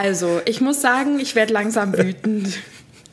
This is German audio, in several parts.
Also, ich muss sagen, ich werde langsam wütend.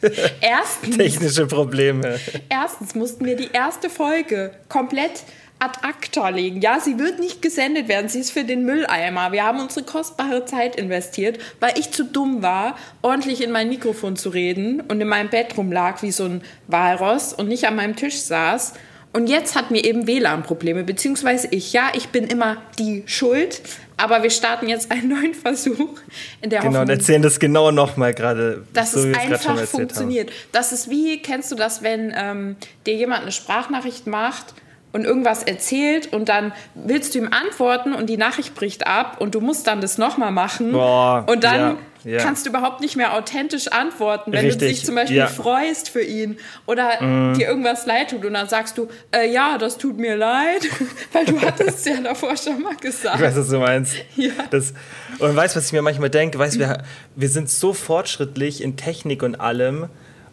Erstens, Technische Probleme. erstens mussten wir die erste Folge komplett ad acta legen. Ja, sie wird nicht gesendet werden, sie ist für den Mülleimer. Wir haben unsere kostbare Zeit investiert, weil ich zu dumm war, ordentlich in mein Mikrofon zu reden und in meinem Bett rumlag wie so ein Walross und nicht an meinem Tisch saß. Und jetzt hat mir eben WLAN-Probleme, beziehungsweise ich. Ja, ich bin immer die Schuld, aber wir starten jetzt einen neuen Versuch in der Genau, und erzählen das genau nochmal gerade. dass so wie es einfach erzählt haben. funktioniert. Das ist wie, kennst du das, wenn ähm, dir jemand eine Sprachnachricht macht und irgendwas erzählt und dann willst du ihm antworten und die Nachricht bricht ab und du musst dann das nochmal machen Boah, und dann ja, ja. kannst du überhaupt nicht mehr authentisch antworten, wenn du Richtig, dich zum Beispiel ja. Mhm. freust für ihn oder dir irgendwas leid tut und dann sagst du, äh, ja, das tut mir leid, weil du hattest ja davor schon mal gesagt. Ich weiß, was du meinst. Ja. Das, und weißt du, was ich mir manchmal denke? Weißt, wir, wir sind so fortschrittlich in Technik und allem,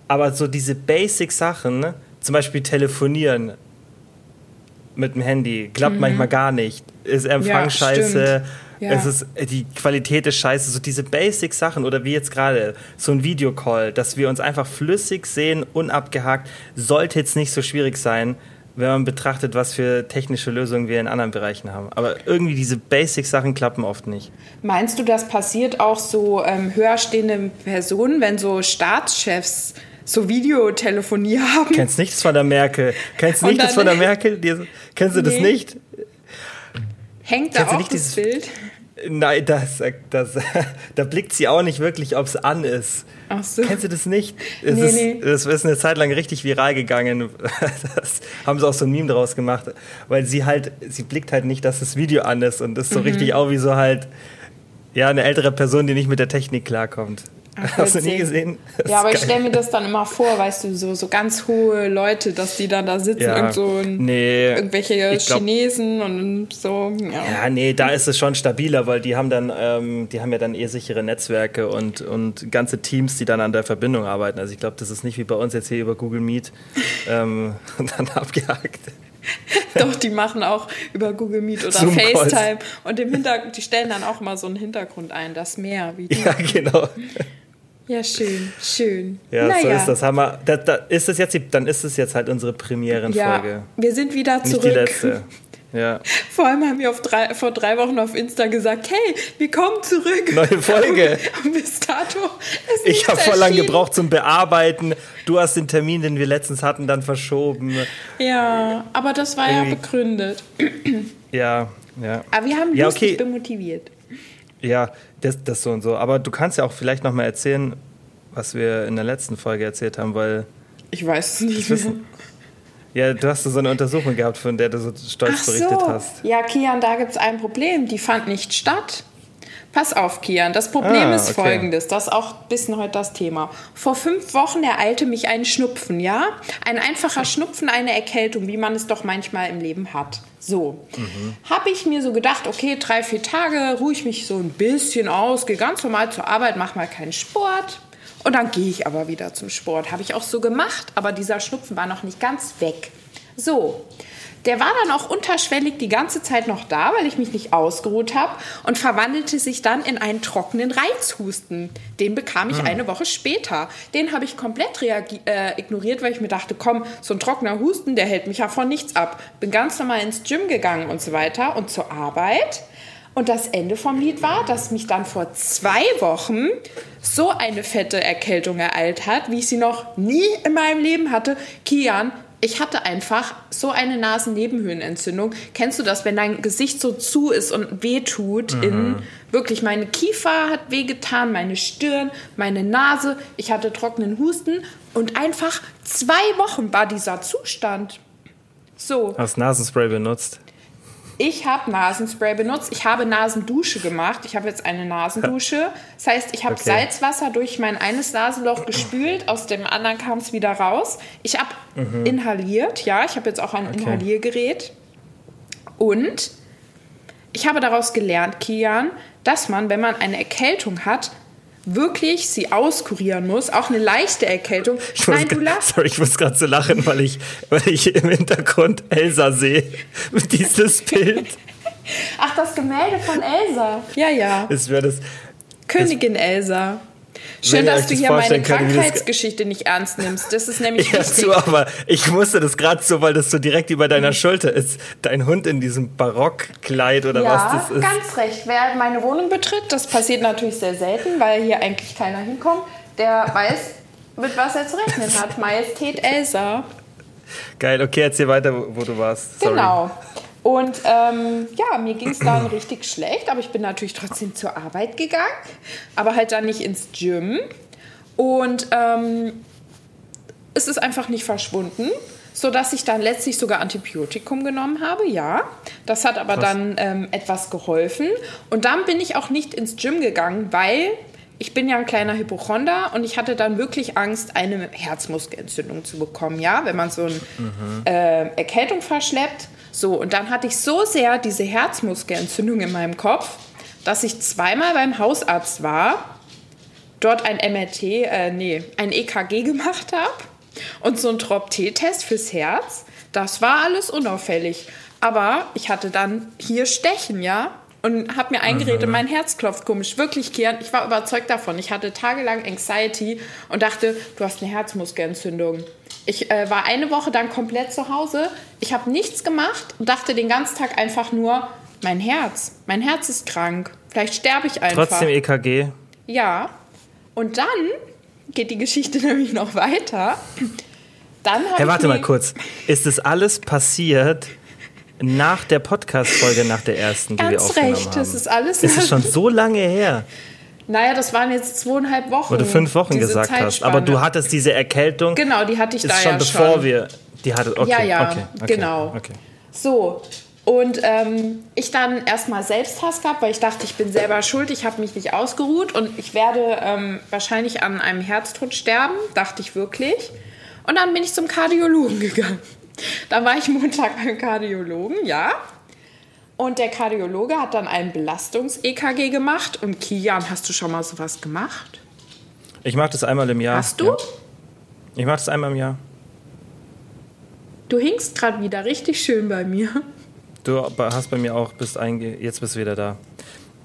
aber so diese Basic-Sachen, zum Beispiel telefonieren mit dem Handy, klappt manchmal gar nicht. Ist Empfang Mhm. Ja, scheiße. stimmt. Ja. Es ist, die Qualität ist scheiße. So diese Basic-Sachen oder wie jetzt gerade so ein Videocall, dass wir uns einfach flüssig sehen, unabgehakt, sollte jetzt nicht so schwierig sein, wenn man betrachtet, was für technische Lösungen wir in anderen Bereichen haben. Aber irgendwie diese Basic-Sachen klappen oft nicht. Meinst du, das passiert auch so ähm, höher stehenden Personen, wenn so Staatschefs so Videotelefonie haben? Kennst nichts von der Merkel? Kennst Und nicht das dann- von der Merkel? Kennst du das Nee. nicht? Hängt da Kennst auch nicht das dieses- Bild? Nein, das, das, da blickt sie auch nicht wirklich, ob es an ist. Ach so. Kennst du das nicht? Es Nee, ist, nee. Das ist eine Zeit lang richtig viral gegangen. Das haben sie auch so ein Meme draus gemacht, weil sie halt, sie blickt halt nicht, dass das Video an ist und das ist so Mhm. richtig auch wie so halt, ja, eine ältere Person, die nicht mit der Technik klarkommt. Ach, Hast du nie gesehen? Das Ja, aber ich stelle mir das dann immer vor, weißt du, so, so ganz hohe Leute, dass die dann da sitzen, Ja. irgend so Nee, irgendwelche glaub- Chinesen und so. Ja. Ja, nee, da ist es schon stabiler, weil die haben dann, ähm, die haben ja dann eher sichere Netzwerke und, und ganze Teams, die dann an der Verbindung arbeiten. Also ich glaube, das ist nicht wie bei uns jetzt hier über Google Meet ähm, und dann abgehakt. Doch, die machen auch über Google Meet oder. FaceTime und im Hintergrund, die stellen dann auch mal so einen Hintergrund ein, das Meer. Wie die. Ja, genau. Ja, schön, schön. Ja, so naja. ist das. Haben wir, da, da ist es jetzt, die- dann ist es jetzt halt unsere Ja, Premierenfolge. wir sind wieder Nicht zurück. die letzte. Ja. Vor allem haben wir auf drei, vor drei Wochen auf Insta gesagt, hey, wir kommen zurück. Neue Folge. Und bis dato ist Ich habe voll lang erschienen. gebraucht zum Bearbeiten. Du hast den Termin, den wir letztens hatten, dann verschoben. Ja, aber das war ja Irgendwie- begründet. Ja, ja. Aber wir haben Ja, Lust, ich okay. bin motiviert. Ja, das, das so und so. Aber du kannst ja auch vielleicht noch mal erzählen, was wir in der letzten Folge erzählt haben, weil Ich weiß es nicht wissen- ja, du hast so eine Untersuchung gehabt, von der du so stolz Ach berichtet so. hast. Ja, Kian, da gibt es ein Problem. Die fand nicht statt. Pass auf, Kian. Das Problem Ah, ist okay. folgendes. Das ist auch ein bisschen heute das Thema. Vor fünf Wochen ereilte mich ein Schnupfen, ja? Ein einfacher Schnupfen, eine Erkältung, wie man es doch manchmal im Leben hat. So. Habe ich mir so gedacht, okay, drei, vier Tage ruhe ich mich so ein bisschen aus, gehe ganz normal zur Arbeit, mache mal keinen Sport. Und dann gehe ich aber wieder zum Sport. Habe ich auch so gemacht, aber dieser Schnupfen war noch nicht ganz weg. So, der war dann auch unterschwellig die ganze Zeit noch da, weil ich mich nicht ausgeruht habe und verwandelte sich dann in einen trockenen Reizhusten. Den bekam ich eine Woche später. Den habe ich komplett äh, ignoriert, weil ich mir dachte, komm, so ein trockener Husten, der hält mich ja von nichts ab. Bin ganz normal ins Gym gegangen und so weiter und zur Arbeit. Und das Ende vom Lied war, dass mich dann vor zwei Wochen so eine fette Erkältung ereilt hat, wie ich sie noch nie in meinem Leben hatte. Kian, ich hatte einfach so eine Nasennebenhöhlenentzündung. Kennst du das, wenn dein Gesicht so zu ist und weh tut? In, wirklich, meine Kiefer hat wehgetan, meine Stirn, meine Nase. Ich hatte trockenen Husten und einfach zwei Wochen war dieser Zustand. So. Hast Nasenspray benutzt. Ich habe Nasenspray benutzt. Ich habe Nasendusche gemacht. Ich habe jetzt eine Nasendusche. Das heißt, ich habe Okay. Salzwasser durch mein eines Nasenloch gespült, aus dem anderen kam es wieder raus. Ich habe inhaliert, ja, ich habe jetzt auch ein Inhaliergerät. Und ich habe daraus gelernt, Kian, dass man, wenn man eine Erkältung hat, wirklich sie auskurieren muss. Auch eine leichte Erkältung. Ich Nein, du lachst. Sorry, ich muss gerade so lachen, weil ich, weil ich im Hintergrund Elsa sehe. Mit dieses Bild. Ach, das Gemälde von Elsa. Ja, ja. Das wäre das. Königin Elsa. Schön, dass du hier meine Krankheitsgeschichte nicht ernst nimmst. Das ist nämlich ja, wichtig. So, aber ich musste das gerade so, weil das so direkt über deiner mhm. Schulter ist. Dein Hund in diesem Barockkleid oder ja, was das ist. ganz recht. Wer meine Wohnung betritt, das passiert natürlich sehr selten, weil hier eigentlich keiner hinkommt, der weiß, mit was er zu rechnen hat. Majestät Elsa. Geil, okay, erzähl weiter, wo du warst. Sorry. Genau. Und ähm, ja, mir ging es dann richtig schlecht, aber ich bin natürlich trotzdem zur Arbeit gegangen, aber halt dann nicht ins Gym. Und ähm, es ist einfach nicht verschwunden, sodass ich dann letztlich sogar Antibiotikum genommen habe, ja. Das hat aber Krass. dann ähm, etwas geholfen. Und dann bin ich auch nicht ins Gym gegangen, weil ich bin ja ein kleiner Hypochonder und ich hatte dann wirklich Angst, eine Herzmuskelentzündung zu bekommen, ja, wenn man so eine mhm. äh, Erkältung verschleppt. So, und dann hatte ich so sehr diese Herzmuskelentzündung in meinem Kopf, dass ich zweimal beim Hausarzt war, dort ein MRT, äh, nee, ein EKG gemacht habe und so ein Trop-T-Test fürs Herz. Das war alles unauffällig. Aber ich hatte dann hier Stechen, ja, und habe mir eingeredet, mein Herz klopft komisch. Wirklich, Kian, ich war überzeugt davon. Ich hatte tagelang Anxiety und dachte, du hast eine Herzmuskelentzündung. Ich äh, war eine Woche dann komplett zu Hause. Ich habe nichts gemacht und dachte den ganzen Tag einfach nur, mein Herz, mein Herz ist krank. Vielleicht sterbe ich einfach. Trotzdem EKG. Ja. Und dann geht die Geschichte nämlich noch weiter. Dann hey, warte mal kurz. Ist das alles passiert nach der Podcast-Folge, nach der ersten, die Ganz wir aufgenommen recht, haben? das ist alles. Ist es schon so lange her? Naja, das waren jetzt zweieinhalb Wochen. Wo du fünf Wochen gesagt hast. Aber du hattest diese Erkältung. Genau, die hatte ich da schon ja bevor schon. wir. Die hatte, okay, ja, ja, okay, okay, genau. Okay. So, und ähm, ich dann erstmal Selbsthass gehabt, weil ich dachte, ich bin selber schuld, ich habe mich nicht ausgeruht und ich werde ähm, wahrscheinlich an einem Herztod sterben, dachte ich wirklich. Und dann bin ich zum Kardiologen gegangen. Dann war ich Montag beim Kardiologen, ja. Und der Kardiologe hat dann ein Belastungs-EKG gemacht. Und Kian, hast du schon mal sowas gemacht? Ich mache das einmal im Jahr. Hast du? Ja. Ich mache das einmal im Jahr. Du hinkst gerade wieder richtig schön bei mir. Du hast bei mir auch, bist einge jetzt bist du wieder da.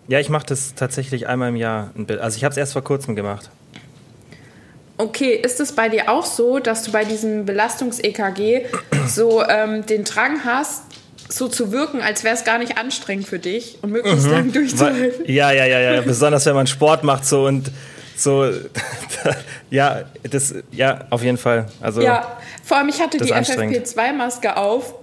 Ja, ich mache das tatsächlich einmal im Jahr. Also ich habe es erst vor kurzem gemacht. Okay, ist es bei dir auch so, dass du bei diesem Belastungs-EKG so ähm, den Drang hast, so zu wirken, als wäre es gar nicht anstrengend für dich und möglichst mhm. lang durchzuhalten. Ja, ja, ja, ja. Besonders wenn man Sport macht so und so. ja, das, ja, auf jeden Fall. Also, ja, vor allem ich hatte die FFP2-Maske auf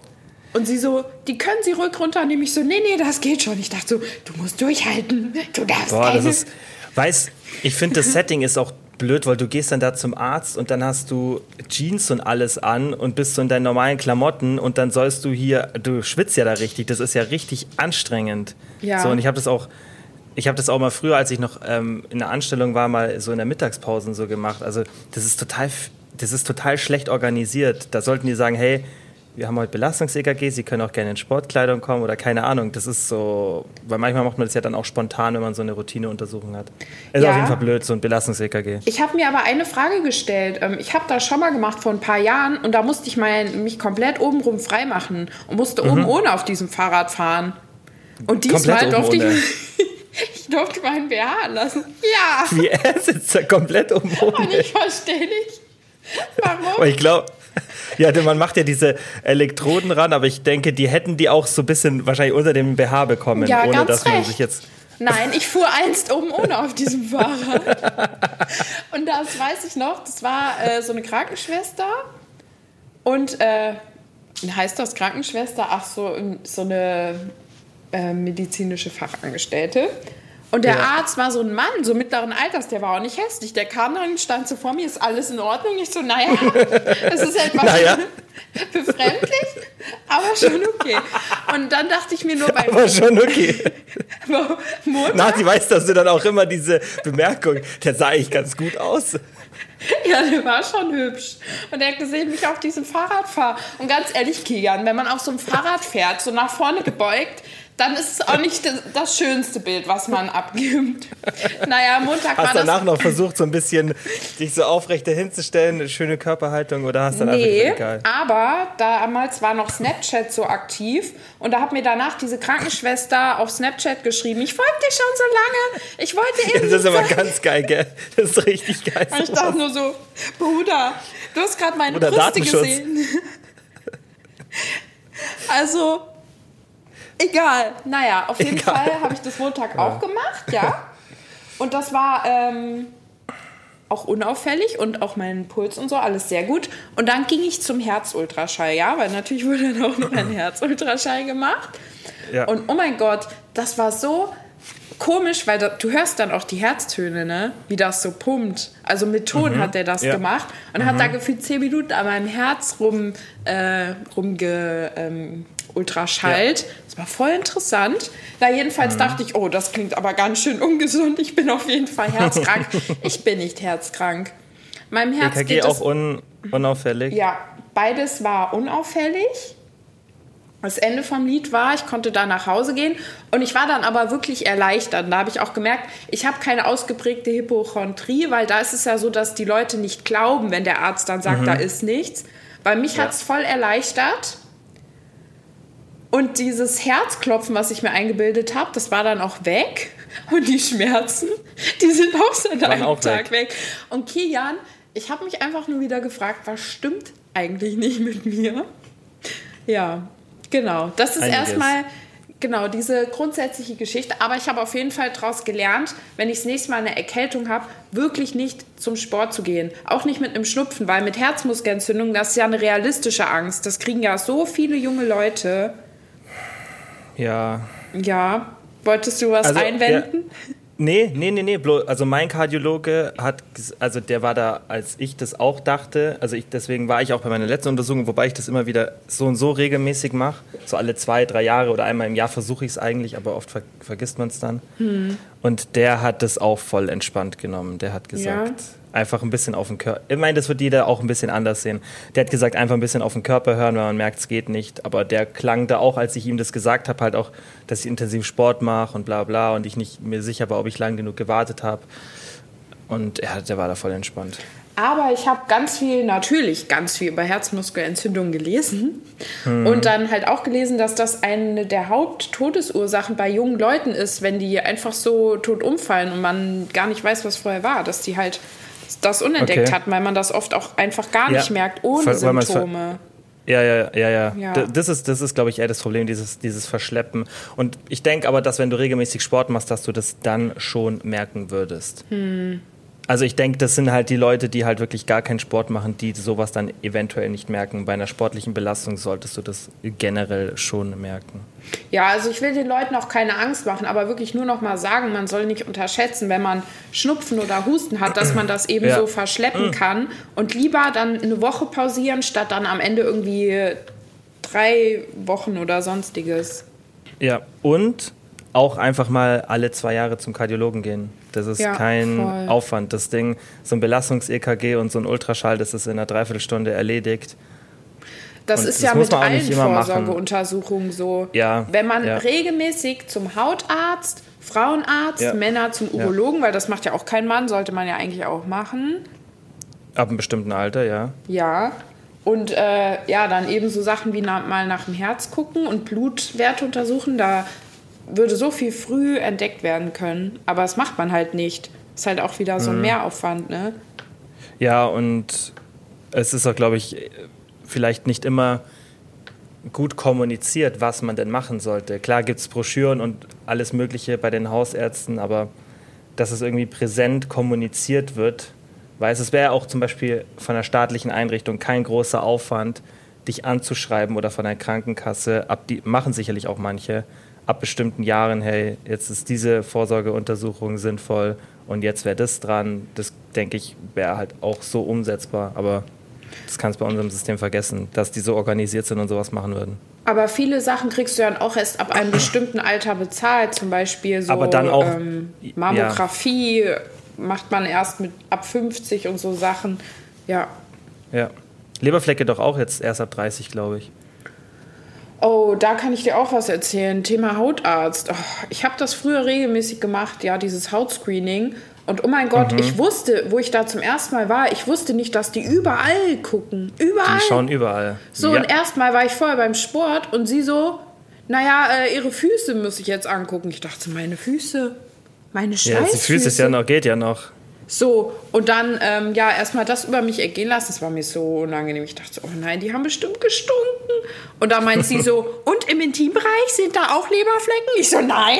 und sie so, die können sie ruhig runter. Und ich so, nee, nee, das geht schon. Ich dachte so, du musst durchhalten. Du darfst Boah, keine. das ist, weiß, ich finde, das Setting ist auch blöd, weil du gehst dann da zum Arzt und dann hast du Jeans und alles an und bist so in deinen normalen Klamotten und dann sollst du hier, du schwitzt ja da richtig, das ist ja richtig anstrengend. Ja. So, und ich habe das auch, ich habe das auch mal früher, als ich noch ähm, in der Anstellung war, mal so in der Mittagspause so gemacht. Also das ist total, das ist total schlecht organisiert. Da sollten die sagen, hey, wir haben heute Belastungs-EKG, Sie können auch gerne in Sportkleidung kommen oder keine Ahnung. Das ist so, weil manchmal macht man das ja dann auch spontan, wenn man so eine Routineuntersuchung hat. Es ja. ist auf jeden Fall blöd, so ein Belastungs-EKG. Ich habe mir aber eine Frage gestellt. Ähm, ich habe das schon mal gemacht vor ein paar Jahren und da musste ich mein, mich komplett obenrum freimachen und musste mhm. oben ohne auf diesem Fahrrad fahren. Und diesmal durfte ich. Ich durfte meinen BH lassen. Ja. Wie er sitzt da komplett oben. Und ich verstehe nicht. Warum? Aber ich glaube, ja, man macht ja diese Elektroden ran, aber ich denke, die hätten die auch so ein bisschen wahrscheinlich unter dem BH bekommen, ja, ohne dass recht. man sich jetzt. Nein, ich fuhr einst oben ohne auf diesem Fahrrad. Und das weiß ich noch, das war äh, so eine Krankenschwester und äh, heißt das Krankenschwester? Ach so, so eine äh, medizinische Fachangestellte. Und der ja. Arzt war so ein Mann, so mittleren Alters, der war auch nicht hässlich. Der kam dann, stand so vor mir, ist alles in Ordnung? Ich so, naja, das ist etwas naja. befremdlich, aber schon okay. Und dann dachte ich mir nur bei Aber schon okay. Na, sie weiß, dass du dann auch immer diese Bemerkung, der sah eigentlich ganz gut aus. Ja, der war schon hübsch. Und er hat gesehen, wie ich auf diesem Fahrrad fahre. Und ganz ehrlich, Kian, wenn man auf so einem Fahrrad fährt, so nach vorne gebeugt, dann ist es auch nicht das, das schönste Bild, was man abgibt. Naja, Montag Hast war du danach das. noch versucht, so ein bisschen dich so aufrechter hinzustellen, eine schöne Körperhaltung oder hast dann Nee, einfach egal? aber damals war noch Snapchat so aktiv und da hat mir danach diese Krankenschwester auf Snapchat geschrieben, ich folge dir schon so lange, ich wollte eben Das ist aber ganz geil, gell? Das ist richtig geil. Und ich dachte nur so, Bruder, du hast gerade meine Bruder, Brüste gesehen. also, egal. Naja, auf jeden Egal. Fall habe ich das Montag auch gemacht, ja. Und das war ähm, auch unauffällig und auch mein Puls und so, alles sehr gut. Und dann ging ich zum Herzultraschall, ja, weil natürlich wurde dann auch noch ein Herzultraschall gemacht. Ja. Und oh mein Gott, das war so komisch, weil da, du hörst dann auch die Herztöne, ne? Wie das so pumpt. Also mit Ton hat er das Ja. gemacht und hat da gefühlt zehn Minuten an meinem Herz rum, äh, rumge, ähm, ultraschallt. Das war voll interessant. Na, jedenfalls dachte ich, oh, das klingt aber ganz schön ungesund. Ich bin auf jeden Fall herzkrank. ich bin nicht herzkrank. Meinem Herz EKG geht auch es un unauffällig. ja, beides war unauffällig. Das Ende vom Lied war, ich konnte da nach Hause gehen und ich war dann aber wirklich erleichtert. Da habe ich auch gemerkt, ich habe keine ausgeprägte Hypochondrie, weil da ist es ja so, dass die Leute nicht glauben, wenn der Arzt dann sagt, da ist nichts. Bei mich hat es voll erleichtert. Und dieses Herzklopfen, was ich mir eingebildet habe, das war dann auch weg. Und die Schmerzen, die sind auch seit einem auch Tag weg. Und Kilian, ich habe mich einfach nur wieder gefragt, was stimmt eigentlich nicht mit mir? Ja, genau. Das ist Einiges. erstmal genau diese grundsätzliche Geschichte. Aber ich habe auf jeden Fall daraus gelernt, wenn ich das nächste Mal eine Erkältung habe, wirklich nicht zum Sport zu gehen. Auch nicht mit einem Schnupfen, weil mit Herzmuskelentzündung, das ist ja eine realistische Angst. Das kriegen ja so viele junge Leute. Ja. Ja, wolltest du was Also, einwenden? Nee, nee, nee, nee. blo- Also mein Kardiologe hat, also der war da, als ich das auch dachte. Also ich, deswegen war ich auch bei meiner letzten Untersuchung, wobei ich das immer wieder so und so regelmäßig mache. So alle zwei, drei Jahre oder einmal im Jahr versuche ich es eigentlich, aber oft ver vergisst man es dann. Hm. Und der hat das auch voll entspannt genommen. Der hat gesagt, einfach ein bisschen auf den Körper. Ich meine, das wird jeder auch ein bisschen anders sehen. Der hat gesagt, einfach ein bisschen auf den Körper hören, weil man merkt, es geht nicht. Aber der klang da auch, als ich ihm das gesagt habe, halt auch, dass ich intensiv Sport mache und bla bla und ich nicht mir sicher war, ob ich lang genug gewartet habe. Und er, der war da voll entspannt. Aber ich habe ganz viel, natürlich ganz viel über Herzmuskelentzündung gelesen. Und dann halt auch gelesen, dass das eine der Haupttodesursachen bei jungen Leuten ist, wenn die einfach so tot umfallen und man gar nicht weiß, was vorher war. Dass die halt das unentdeckt Okay. hatten, weil man das oft auch einfach gar Ja. nicht merkt, ohne ver- Symptome. Ja, ja, ja, ja. Ja. Das ist, das ist glaube ich, eher das Problem, dieses, dieses Verschleppen. Und ich denke aber, dass wenn du regelmäßig Sport machst, dass du das dann schon merken würdest. Also ich denke, das sind halt die Leute, die halt wirklich gar keinen Sport machen, die sowas dann eventuell nicht merken. Bei einer sportlichen Belastung solltest du das generell schon merken. Ja, also ich will den Leuten auch keine Angst machen, aber wirklich nur noch mal sagen, man soll nicht unterschätzen, wenn man Schnupfen oder Husten hat, dass man das eben Ja. so verschleppen kann und lieber dann eine Woche pausieren, statt dann am Ende irgendwie drei Wochen oder sonstiges. Ja, und auch einfach mal alle zwei Jahre zum Kardiologen gehen. Das ist Ja, kein voll. Aufwand. Das Ding, so ein Belastungs-EKG und so ein Ultraschall, das ist in einer Dreiviertelstunde erledigt. Das Und ist das ja mit allen. Vorsorgeuntersuchungen so. Ja, Wenn man ja. regelmäßig zum Hautarzt, Frauenarzt, Ja. Männer zum. Urologen, weil das macht ja auch kein Mann, sollte man ja eigentlich auch machen. Ab einem bestimmten Alter, ja. Ja. Und äh, ja, dann eben so Sachen wie na, mal nach dem Herz gucken und Blutwerte untersuchen. Da würde so viel früh entdeckt werden können. Aber das macht man halt nicht. Ist halt auch wieder so Mhm. ein Mehraufwand, ne? Ja, und es ist auch, glaube ich, vielleicht nicht immer gut kommuniziert, was man denn machen sollte. Klar gibt es Broschüren und alles Mögliche bei den Hausärzten, aber dass es irgendwie präsent kommuniziert wird, weil es wäre auch zum Beispiel von einer staatlichen Einrichtung kein großer Aufwand, dich anzuschreiben oder von der Krankenkasse, ab die machen sicherlich auch manche, ab bestimmten Jahren, hey, jetzt ist diese Vorsorgeuntersuchung sinnvoll und jetzt wäre das dran. Das denke ich, wäre halt auch so umsetzbar, aber das kannst du bei unserem System vergessen, dass die so organisiert sind und sowas machen würden. Aber viele Sachen kriegst du dann auch erst ab einem bestimmten Alter bezahlt. Zum Beispiel so Aber dann auch- ähm, Mammographie macht man erst mit ab 50 und so Sachen. Ja. Ja. Leberflecke doch auch jetzt erst ab 30, glaube ich. Oh, da kann ich dir auch was erzählen. Thema Hautarzt. Oh, ich habe das früher regelmäßig gemacht, ja, dieses Hautscreening. Und oh mein Gott, mhm. ich wusste, wo ich da zum ersten Mal war, ich wusste nicht, dass die überall gucken. Überall. Die schauen überall. So, ja. und erstmal war ich vorher beim Sport und sie so, naja, äh, ihre Füße muss ich jetzt angucken. Ich dachte, meine Füße, meine Scheißfüße. Ja, die Füße ist ja noch, geht ja noch. So, und dann, ähm, ja, erstmal das über mich ergehen lassen. Das war mir so unangenehm. Ich dachte, oh nein, die haben bestimmt gestunken. Und da meint sie so, und im Intimbereich sind da auch Leberflecken? Ich so, nein.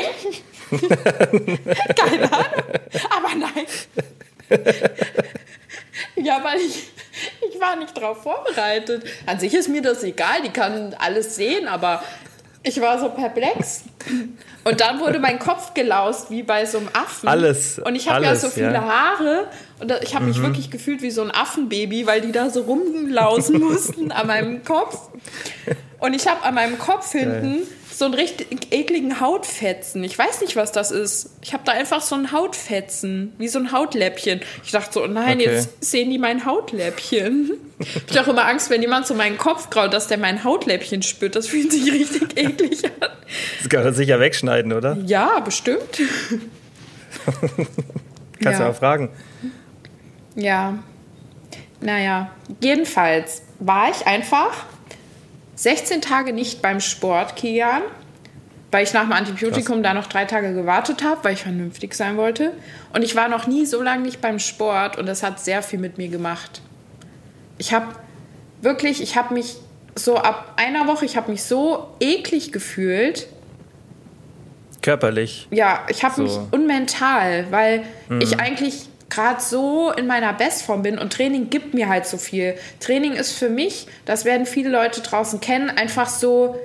Keine Ahnung. Aber nein. ja, weil ich, ich war nicht drauf vorbereitet. An sich ist mir das egal, die kann alles sehen, aber ich war so perplex. Und dann wurde mein Kopf gelaust, wie bei so einem Affen. Alles. Und ich habe ja so viele ja. Haare. Und ich habe mich mhm. wirklich gefühlt wie so ein Affenbaby, weil die da so rumlausen mussten an meinem Kopf. Und ich habe an meinem Kopf hinten so einen richtig ekligen Hautfetzen. Ich weiß nicht, was das ist. Ich habe da einfach so ein Hautfetzen, wie so ein Hautläppchen. Ich dachte so, oh nein, okay. jetzt sehen die mein Hautläppchen. Ich habe auch immer Angst, wenn jemand so meinen Kopf graut, dass der mein Hautläppchen spürt. Das fühlt sich richtig eklig an. Das kann er sicher wegschneiden, oder? Ja, bestimmt. Kannst ja. du mal fragen. Ja. Naja, jedenfalls war ich einfach 16 Tage nicht beim Sport, Kian, weil ich nach dem Antibiotikum Krass. da noch drei Tage gewartet habe, weil ich vernünftig sein wollte. Und ich war noch nie so lange nicht beim Sport und das hat sehr viel mit mir gemacht. Ich habe wirklich, ich habe mich so ab einer Woche, ich habe mich so eklig gefühlt. Körperlich. Ja, ich habe so. mich unmental, weil mhm. ich eigentlich gerade so in meiner Bestform bin und Training gibt mir halt so viel. Training ist für mich, das werden viele Leute draußen kennen, einfach so,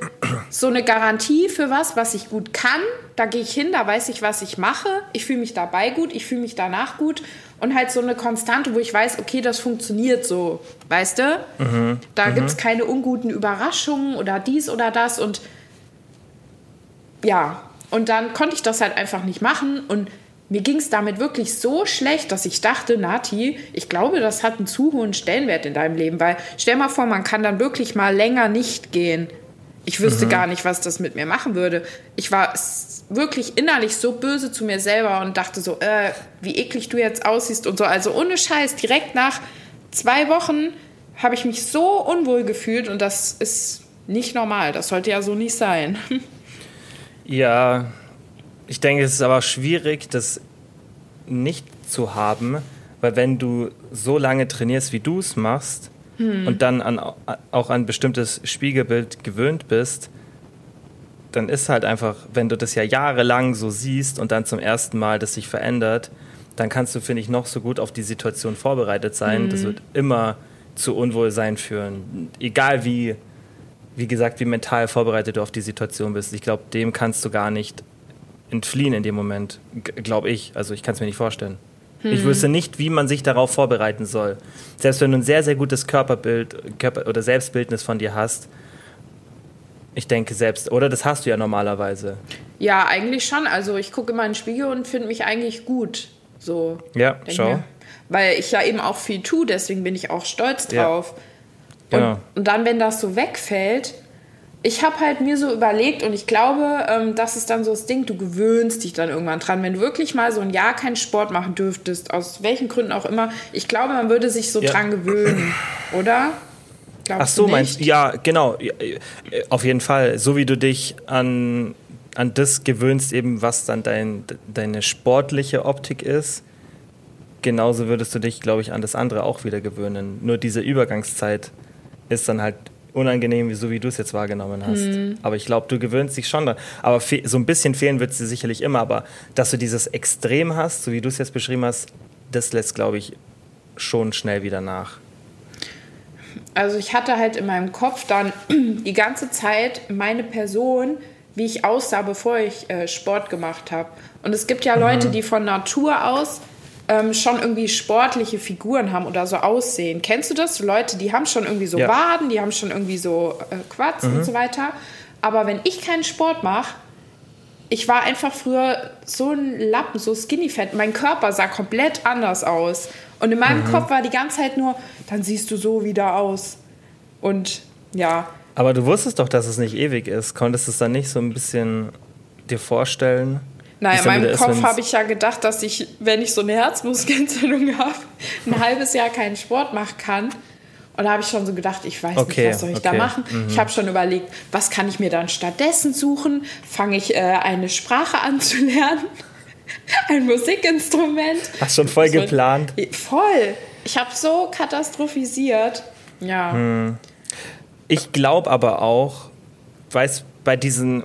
so eine Garantie für was, was ich gut kann. Da gehe ich hin, da weiß ich, was ich mache. Ich fühle mich dabei gut, ich fühle mich danach gut und halt so eine Konstante, wo ich weiß, okay, das funktioniert so, weißt du? Mhm. Da mhm. gibt es keine unguten Überraschungen oder dies oder das und ja, und dann konnte ich das halt einfach nicht machen und mir ging es damit wirklich so schlecht, dass ich dachte, Nati, ich glaube, das hat einen zu hohen Stellenwert in deinem Leben, weil stell mal vor, man kann dann wirklich mal länger nicht gehen. Ich wüsste mhm. gar nicht, was das mit mir machen würde. Ich war wirklich innerlich so böse zu mir selber und dachte so, äh, wie eklig du jetzt aussiehst und so. Also ohne Scheiß, direkt nach zwei Wochen habe ich mich so unwohl gefühlt und das ist nicht normal. Das sollte ja so nicht sein. Ja, ich denke, es ist aber schwierig, das nicht zu haben, weil wenn du so lange trainierst, wie du es machst, hm. und dann an, auch an ein bestimmtes Spiegelbild gewöhnt bist, dann ist halt einfach, wenn du das ja jahrelang so siehst und dann zum ersten Mal das sich verändert, dann kannst du, finde ich, noch so gut auf die Situation vorbereitet sein. Mhm. Das wird immer zu Unwohlsein führen. Egal wie, wie gesagt, wie mental vorbereitet du auf die Situation bist. Ich glaube, dem kannst du gar nicht entfliehen in dem Moment, glaube ich. Also ich kann es mir nicht vorstellen. Hm. Ich wüsste nicht, wie man sich darauf vorbereiten soll. Selbst wenn du ein sehr, sehr gutes Körperbild Körper oder Selbstbildnis von dir hast, ich denke selbst, oder das hast du ja normalerweise. Ja, eigentlich schon. Also ich gucke immer in den Spiegel und finde mich eigentlich gut. So. Ja, schau. Mir. Weil ich ja eben auch viel tue, deswegen bin ich auch stolz drauf. Ja. Genau. Und, und dann, wenn das so wegfällt, ich habe halt mir so überlegt und ich glaube, ähm, das ist dann so das Ding, du gewöhnst dich dann irgendwann dran. Wenn du wirklich mal so ein Jahr keinen Sport machen dürftest, aus welchen Gründen auch immer, ich glaube, man würde sich so ja. dran gewöhnen, oder? Glaubst Ach so, meinst du? Ja, genau. Äh, auf jeden Fall. So wie du dich an, an das gewöhnst, eben was dann dein, deine sportliche Optik ist, genauso würdest du dich, glaube ich, an das andere auch wieder gewöhnen. Nur diese Übergangszeit ist dann halt unangenehm, so wie du es jetzt wahrgenommen hast. Mhm. Aber ich glaube, du gewöhnst dich schon dran. Aber so ein bisschen fehlen wird es dir sicherlich immer. Aber dass du dieses Extrem hast, so wie du es jetzt beschrieben hast, das lässt, glaube ich, schon schnell wieder nach. Also ich hatte halt in meinem Kopf dann die ganze Zeit meine Person, wie ich aussah, bevor ich äh, Sport gemacht habe. Und es gibt ja Leute, mhm. die von Natur aus ähm, schon irgendwie sportliche Figuren haben oder so aussehen. Kennst du das? Leute, die haben schon irgendwie so ja. Waden, die haben schon irgendwie so äh, Quads mhm. und so weiter. Aber wenn ich keinen Sport mache, ich war einfach früher so ein Lappen, so skinny fett. Mein Körper sah komplett anders aus. Und in meinem mhm. Kopf war die ganze Zeit nur, dann siehst du so wieder aus. Und ja, Aber du wusstest doch, dass es nicht ewig ist. Konntest du es dann nicht so ein bisschen dir vorstellen? Nein, in meinem Kopf habe ich ja gedacht, dass ich, wenn ich so eine Herzmuskelentzündung habe, ein halbes Jahr keinen Sport machen kann. Und da habe ich schon so gedacht, ich weiß okay, nicht, was soll ich okay. da machen. Mhm. Ich habe schon überlegt, was kann ich mir dann stattdessen suchen? Fange ich äh, eine Sprache an zu lernen? Ein Musikinstrument? Hast schon voll also, geplant? Voll. Ich habe so katastrophisiert. Ja. Hm. Ich glaube aber auch, weiß bei diesen,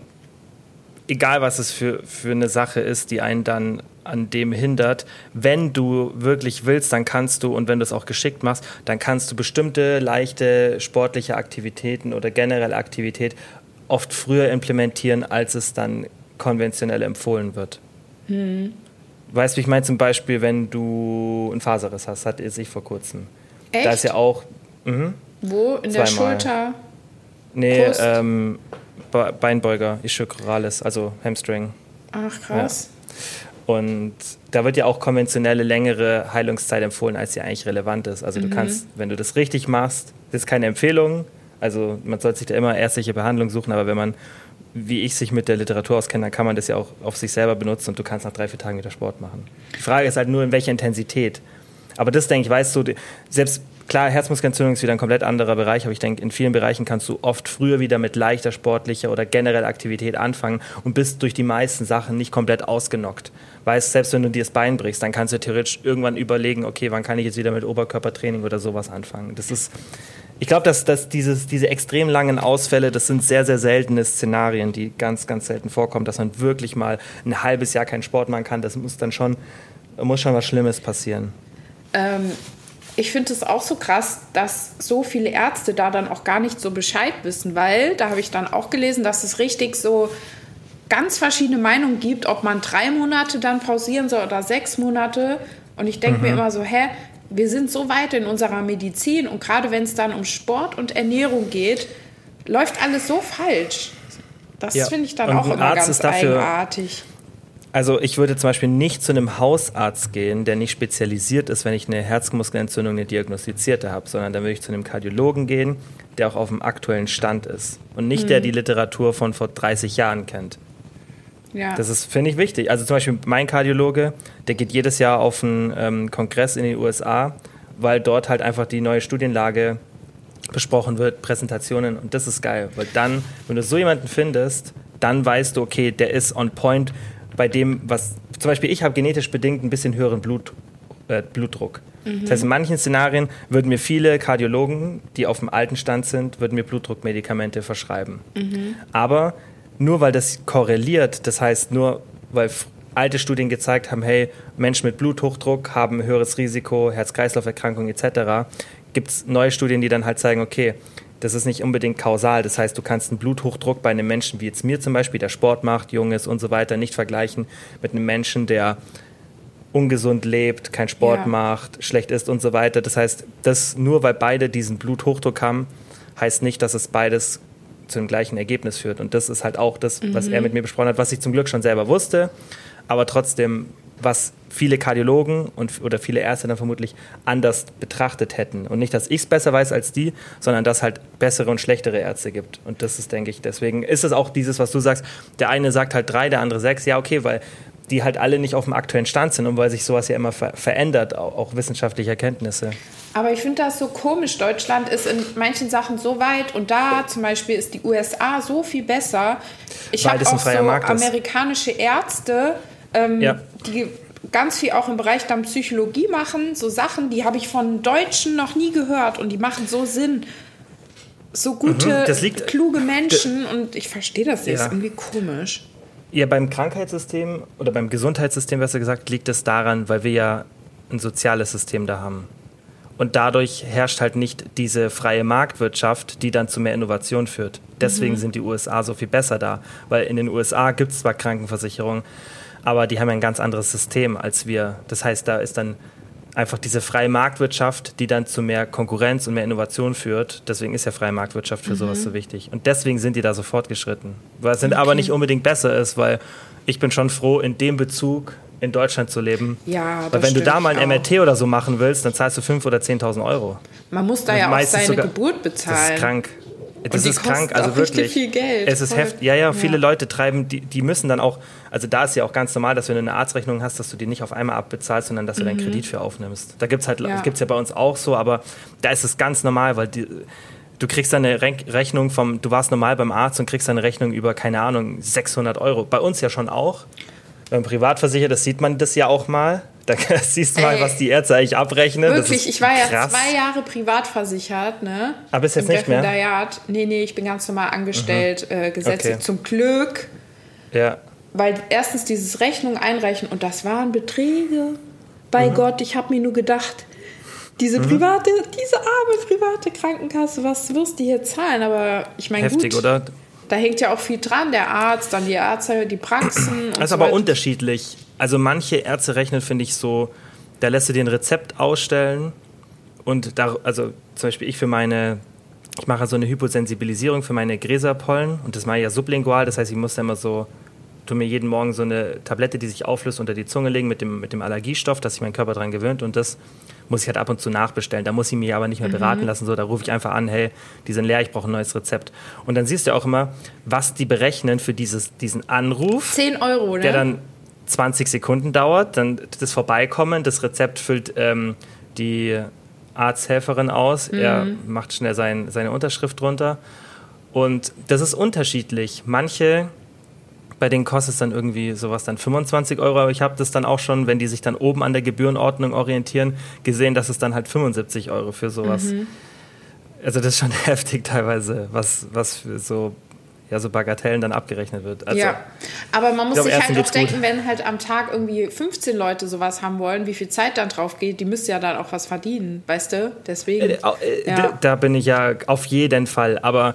egal was es für, für eine Sache ist, die einen dann an dem hindert, wenn du wirklich willst, dann kannst du, und wenn du es auch geschickt machst, dann kannst du bestimmte leichte sportliche Aktivitäten oder generelle Aktivität oft früher implementieren, als es dann konventionell empfohlen wird. Hm. Weißt du, ich meine zum Beispiel, wenn du einen Faserriss hast, hatte ich vor kurzem. Echt? Da ist ja auch. Mh, Wo? In der Schulter? Nee, ähm, Beinbeuger, Ischiocoralis, also Hamstring. Ach, krass. Ja. Und da wird ja auch konventionelle längere Heilungszeit empfohlen, als sie eigentlich relevant ist. Also mhm. du kannst, wenn du das richtig machst, das ist keine Empfehlung. Also man sollte sich da immer ärztliche Behandlung suchen, aber wenn man, wie ich, sich mit der Literatur auskennt, dann kann man das ja auch auf sich selber benutzen und du kannst nach drei, vier Tagen wieder Sport machen. Die Frage ist halt nur, in welcher Intensität. Aber das, denke ich, weißt du, selbst klar, Herzmuskelentzündung ist wieder ein komplett anderer Bereich, aber ich denke, in vielen Bereichen kannst du oft früher wieder mit leichter sportlicher oder generell Aktivität anfangen und bist durch die meisten Sachen nicht komplett ausgenockt. Weißt, selbst wenn du dir das Bein brichst, dann kannst du theoretisch irgendwann überlegen, okay, wann kann ich jetzt wieder mit Oberkörpertraining oder sowas anfangen. Das ist, ich glaube, dass, dass dieses, diese extrem langen Ausfälle, das sind sehr, sehr seltene Szenarien, die ganz, ganz selten vorkommen, dass man wirklich mal ein halbes Jahr keinen Sport machen kann. Das muss dann schon, muss schon was Schlimmes passieren. Ähm, ich finde es auch so krass, dass so viele Ärzte da dann auch gar nicht so Bescheid wissen, weil da habe ich dann auch gelesen, dass es richtig so ganz verschiedene Meinungen gibt, ob man drei Monate dann pausieren soll oder sechs Monate. Und ich denke mhm. mir immer so, hä, wir sind so weit in unserer Medizin und gerade wenn es dann um Sport und Ernährung geht, läuft alles so falsch. Das ja. finde ich dann und auch immer Arzt ganz eigenartig. Also ich würde zum Beispiel nicht zu einem Hausarzt gehen, der nicht spezialisiert ist, wenn ich eine Herzmuskelentzündung, eine diagnostizierte habe, sondern dann würde ich zu einem Kardiologen gehen, der auch auf dem aktuellen Stand ist und nicht mhm. der die Literatur von vor 30 Jahren kennt. Ja. Das ist, finde ich, wichtig. Also zum Beispiel mein Kardiologe, der geht jedes Jahr auf einen ähm, Kongress in den USA, weil dort halt einfach die neue Studienlage besprochen wird, Präsentationen und das ist geil, weil dann, wenn du so jemanden findest, dann weißt du, okay, der ist on point bei dem, was zum Beispiel ich habe genetisch bedingt ein bisschen höheren Blut, äh, Blutdruck. Mhm. Das heißt, in manchen Szenarien würden mir viele Kardiologen, die auf dem alten Stand sind, würden mir Blutdruckmedikamente verschreiben. Mhm. Aber nur weil das korreliert, das heißt nur weil alte Studien gezeigt haben, hey, Menschen mit Bluthochdruck haben höheres Risiko, Herz-Kreislauf-Erkrankungen etc., gibt es neue Studien, die dann halt zeigen, okay, das ist nicht unbedingt kausal. Das heißt, du kannst einen Bluthochdruck bei einem Menschen wie jetzt mir zum Beispiel, der Sport macht, jung ist und so weiter, nicht vergleichen mit einem Menschen, der ungesund lebt, keinen Sport ja. macht, schlecht isst und so weiter. Das heißt, das nur weil beide diesen Bluthochdruck haben, heißt nicht, dass es beides zu dem gleichen Ergebnis führt. Und das ist halt auch das, was mhm. er mit mir besprochen hat, was ich zum Glück schon selber wusste, aber trotzdem was viele Kardiologen und, oder viele Ärzte dann vermutlich anders betrachtet hätten. Und nicht, dass ich es besser weiß als die, sondern dass halt bessere und schlechtere Ärzte gibt. Und das ist, denke ich, deswegen ist es auch dieses, was du sagst, der eine sagt halt drei, der andere sechs. Ja, okay, weil die halt alle nicht auf dem aktuellen Stand sind und weil sich sowas ja immer ver verändert, auch, auch wissenschaftliche Erkenntnisse. Aber ich finde das so komisch. Deutschland ist in manchen Sachen so weit und da zum Beispiel ist die USA so viel besser. Ich habe auch so amerikanische Ärzte, ähm, ja. Die ganz viel auch im Bereich dann Psychologie machen, so Sachen, die habe ich von Deutschen noch nie gehört und die machen so Sinn. So gute, mhm, liegt, kluge Menschen und ich verstehe das nicht, ja. ist irgendwie komisch. Ja, beim Krankheitssystem oder beim Gesundheitssystem besser gesagt, liegt es daran, weil wir ja ein soziales System da haben. Und dadurch herrscht halt nicht diese freie Marktwirtschaft, die dann zu mehr Innovation führt. Deswegen mhm. sind die USA so viel besser da, weil in den USA gibt es zwar Krankenversicherungen, aber die haben ein ganz anderes System als wir. Das heißt, da ist dann einfach diese freie Marktwirtschaft, die dann zu mehr Konkurrenz und mehr Innovation führt. Deswegen ist ja freie Marktwirtschaft für mhm. sowas so wichtig. Und deswegen sind die da so fortgeschritten. Was okay. aber nicht unbedingt besser ist, weil ich bin schon froh, in dem Bezug in Deutschland zu leben. Ja, Weil wenn du da mal ein MRT oder so machen willst, dann zahlst du 5.000 oder 10.000 Euro. Man muss da ja auch seine sogar, Geburt bezahlen. Das ist krank. Das die ist krank, also wirklich. viel Geld. Es ist Voll. heftig. Ja, ja, viele Ja. Leute treiben, die, die müssen dann auch, also da ist ja auch ganz normal, dass wenn du eine Arztrechnung hast, dass du die nicht auf einmal abbezahlst, sondern dass du deinen Kredit für aufnimmst. Da gibt es halt, Mhm. Ja. gibt's ja bei uns auch so, aber da ist es ganz normal, weil die, du kriegst dann eine Re Rechnung vom, du warst normal beim Arzt und kriegst dann eine Rechnung über, keine Ahnung, 600 Euro. Bei uns ja schon auch. Beim Privatversicherer, das sieht man das ja auch mal. Da siehst du mal, Ey. was die Ärzte eigentlich abrechnen. Wirklich, ist ich war ja krass. zwei Jahre privat versichert, ne? Aber bist jetzt Im nicht mehr? Nee, nee, ich bin ganz normal angestellt, äh, gesetzlich. Okay. Zum Glück, Ja. weil erstens dieses Rechnung einreichen und das waren Beträge. Bei Mhm. Gott, ich habe mir nur gedacht, diese private, diese arme private Krankenkasse, was wirst du hier zahlen? Aber ich meine, Heftig, gut, oder? da hängt ja auch viel dran, der Arzt, dann die Ärzte, die Praxen. Das ist so aber weiter. unterschiedlich. Also manche Ärzte rechnen, finde ich, so, da lässt du dir ein Rezept ausstellen und da, also zum Beispiel ich für meine, ich mache so eine Hyposensibilisierung für meine Gräserpollen und das mache ich ja sublingual, das heißt, ich muss da immer so, tu mir jeden Morgen so eine Tablette, die sich auflöst, unter die Zunge legen mit dem, mit dem Allergiestoff, dass sich mein Körper daran gewöhnt und das muss ich halt ab und zu nachbestellen. Da muss ich mich aber nicht mehr beraten lassen, so, da rufe ich einfach an, hey, die sind leer, ich brauche ein neues Rezept. Und dann siehst du auch immer, was die berechnen für dieses, diesen Anruf 10 Euro, ne? der dann 20 Sekunden dauert, dann das Vorbeikommen, das Rezept füllt ähm, die Arzthelferin aus, er macht schnell sein, seine Unterschrift drunter. Und das ist unterschiedlich. Manche, bei denen kostet es dann irgendwie sowas dann 25 Euro, aber ich habe das dann auch schon, wenn die sich dann oben an der Gebührenordnung orientieren, gesehen, dass es dann halt 75 Euro für sowas. Also das ist schon heftig teilweise, was, was für so, ja, so Bagatellen dann abgerechnet wird. Also, ja, aber man muss glaube, sich halt auch geht's gut. denken, wenn halt am Tag irgendwie 15 Leute sowas haben wollen, wie viel Zeit dann drauf geht, die müssen ja dann auch was verdienen, weißt du? Deswegen. Äh, äh, Ja. da, da bin ich ja auf jeden Fall. Aber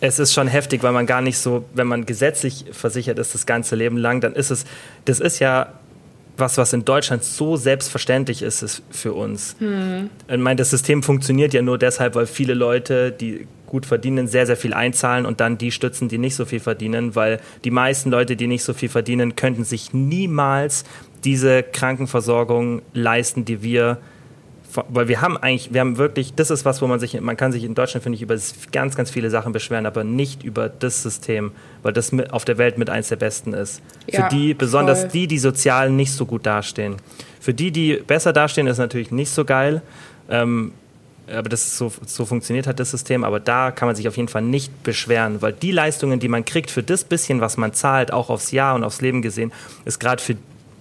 es ist schon heftig, weil man gar nicht so, wenn man gesetzlich versichert ist das ganze Leben lang, dann ist es, das ist ja was, was in Deutschland so selbstverständlich ist, ist für uns. Ich meine, das System funktioniert ja nur deshalb, weil viele Leute, die gut verdienen, sehr, sehr viel einzahlen und dann die stützen, die nicht so viel verdienen, weil die meisten Leute, die nicht so viel verdienen, könnten sich niemals diese Krankenversorgung leisten, die wir weil wir haben eigentlich, wir haben wirklich, das ist was, wo man sich, man kann sich in Deutschland, finde ich, über ganz, ganz viele Sachen beschweren, aber nicht über das System, weil das mit, auf der Welt mit eins der besten ist. Ja, Für die, besonders voll. die, die sozial nicht so gut dastehen. Für die, die besser dastehen, ist natürlich nicht so geil. Ähm, aber das so, so funktioniert hat das System, aber da kann man sich auf jeden Fall nicht beschweren, weil die Leistungen, die man kriegt für das bisschen, was man zahlt, auch aufs Jahr und aufs Leben gesehen, ist gerade für,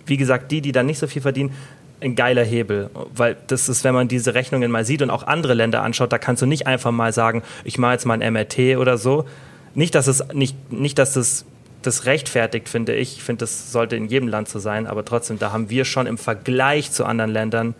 wie gesagt, die, die dann nicht so viel verdienen, ein geiler Hebel, weil das ist, wenn man diese Rechnungen mal sieht und auch andere Länder anschaut, da kannst du nicht einfach mal sagen, ich mache jetzt mal ein MRT oder so. Nicht, dass es nicht, nicht, dass das das rechtfertigt, finde ich. Ich finde, das sollte in jedem Land so sein, aber trotzdem, da haben wir schon im Vergleich zu anderen Ländern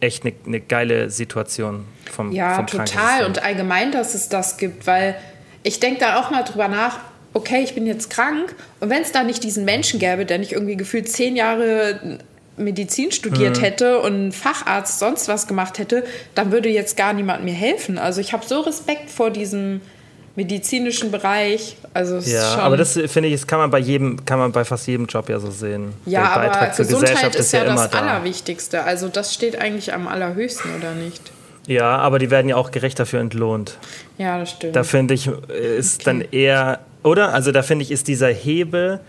echt eine, eine geile Situation vom, Ja, vom total. Und allgemein, dass es das gibt, weil ich denke da auch mal drüber nach, okay, ich bin jetzt krank und wenn es da nicht diesen Menschen gäbe, der nicht irgendwie gefühlt zehn Jahre Medizin studiert Mhm. hätte und ein Facharzt sonst was gemacht hätte, dann würde jetzt gar niemand mir helfen. Also ich habe so Respekt vor diesem medizinischen Bereich. Also es ist Ja, schon, aber das finde ich, das kann man bei jedem, kann man bei fast jedem Job ja so sehen. ja, Der aber zur Gesundheit Gesellschaft ist ja, immer das da. Allerwichtigste. Also das steht eigentlich am allerhöchsten, oder nicht? Ja, aber die werden ja auch gerecht dafür entlohnt. Ja, das stimmt. Da finde ich, ist dann eher, oder? Also da finde ich, ist dieser Hebel,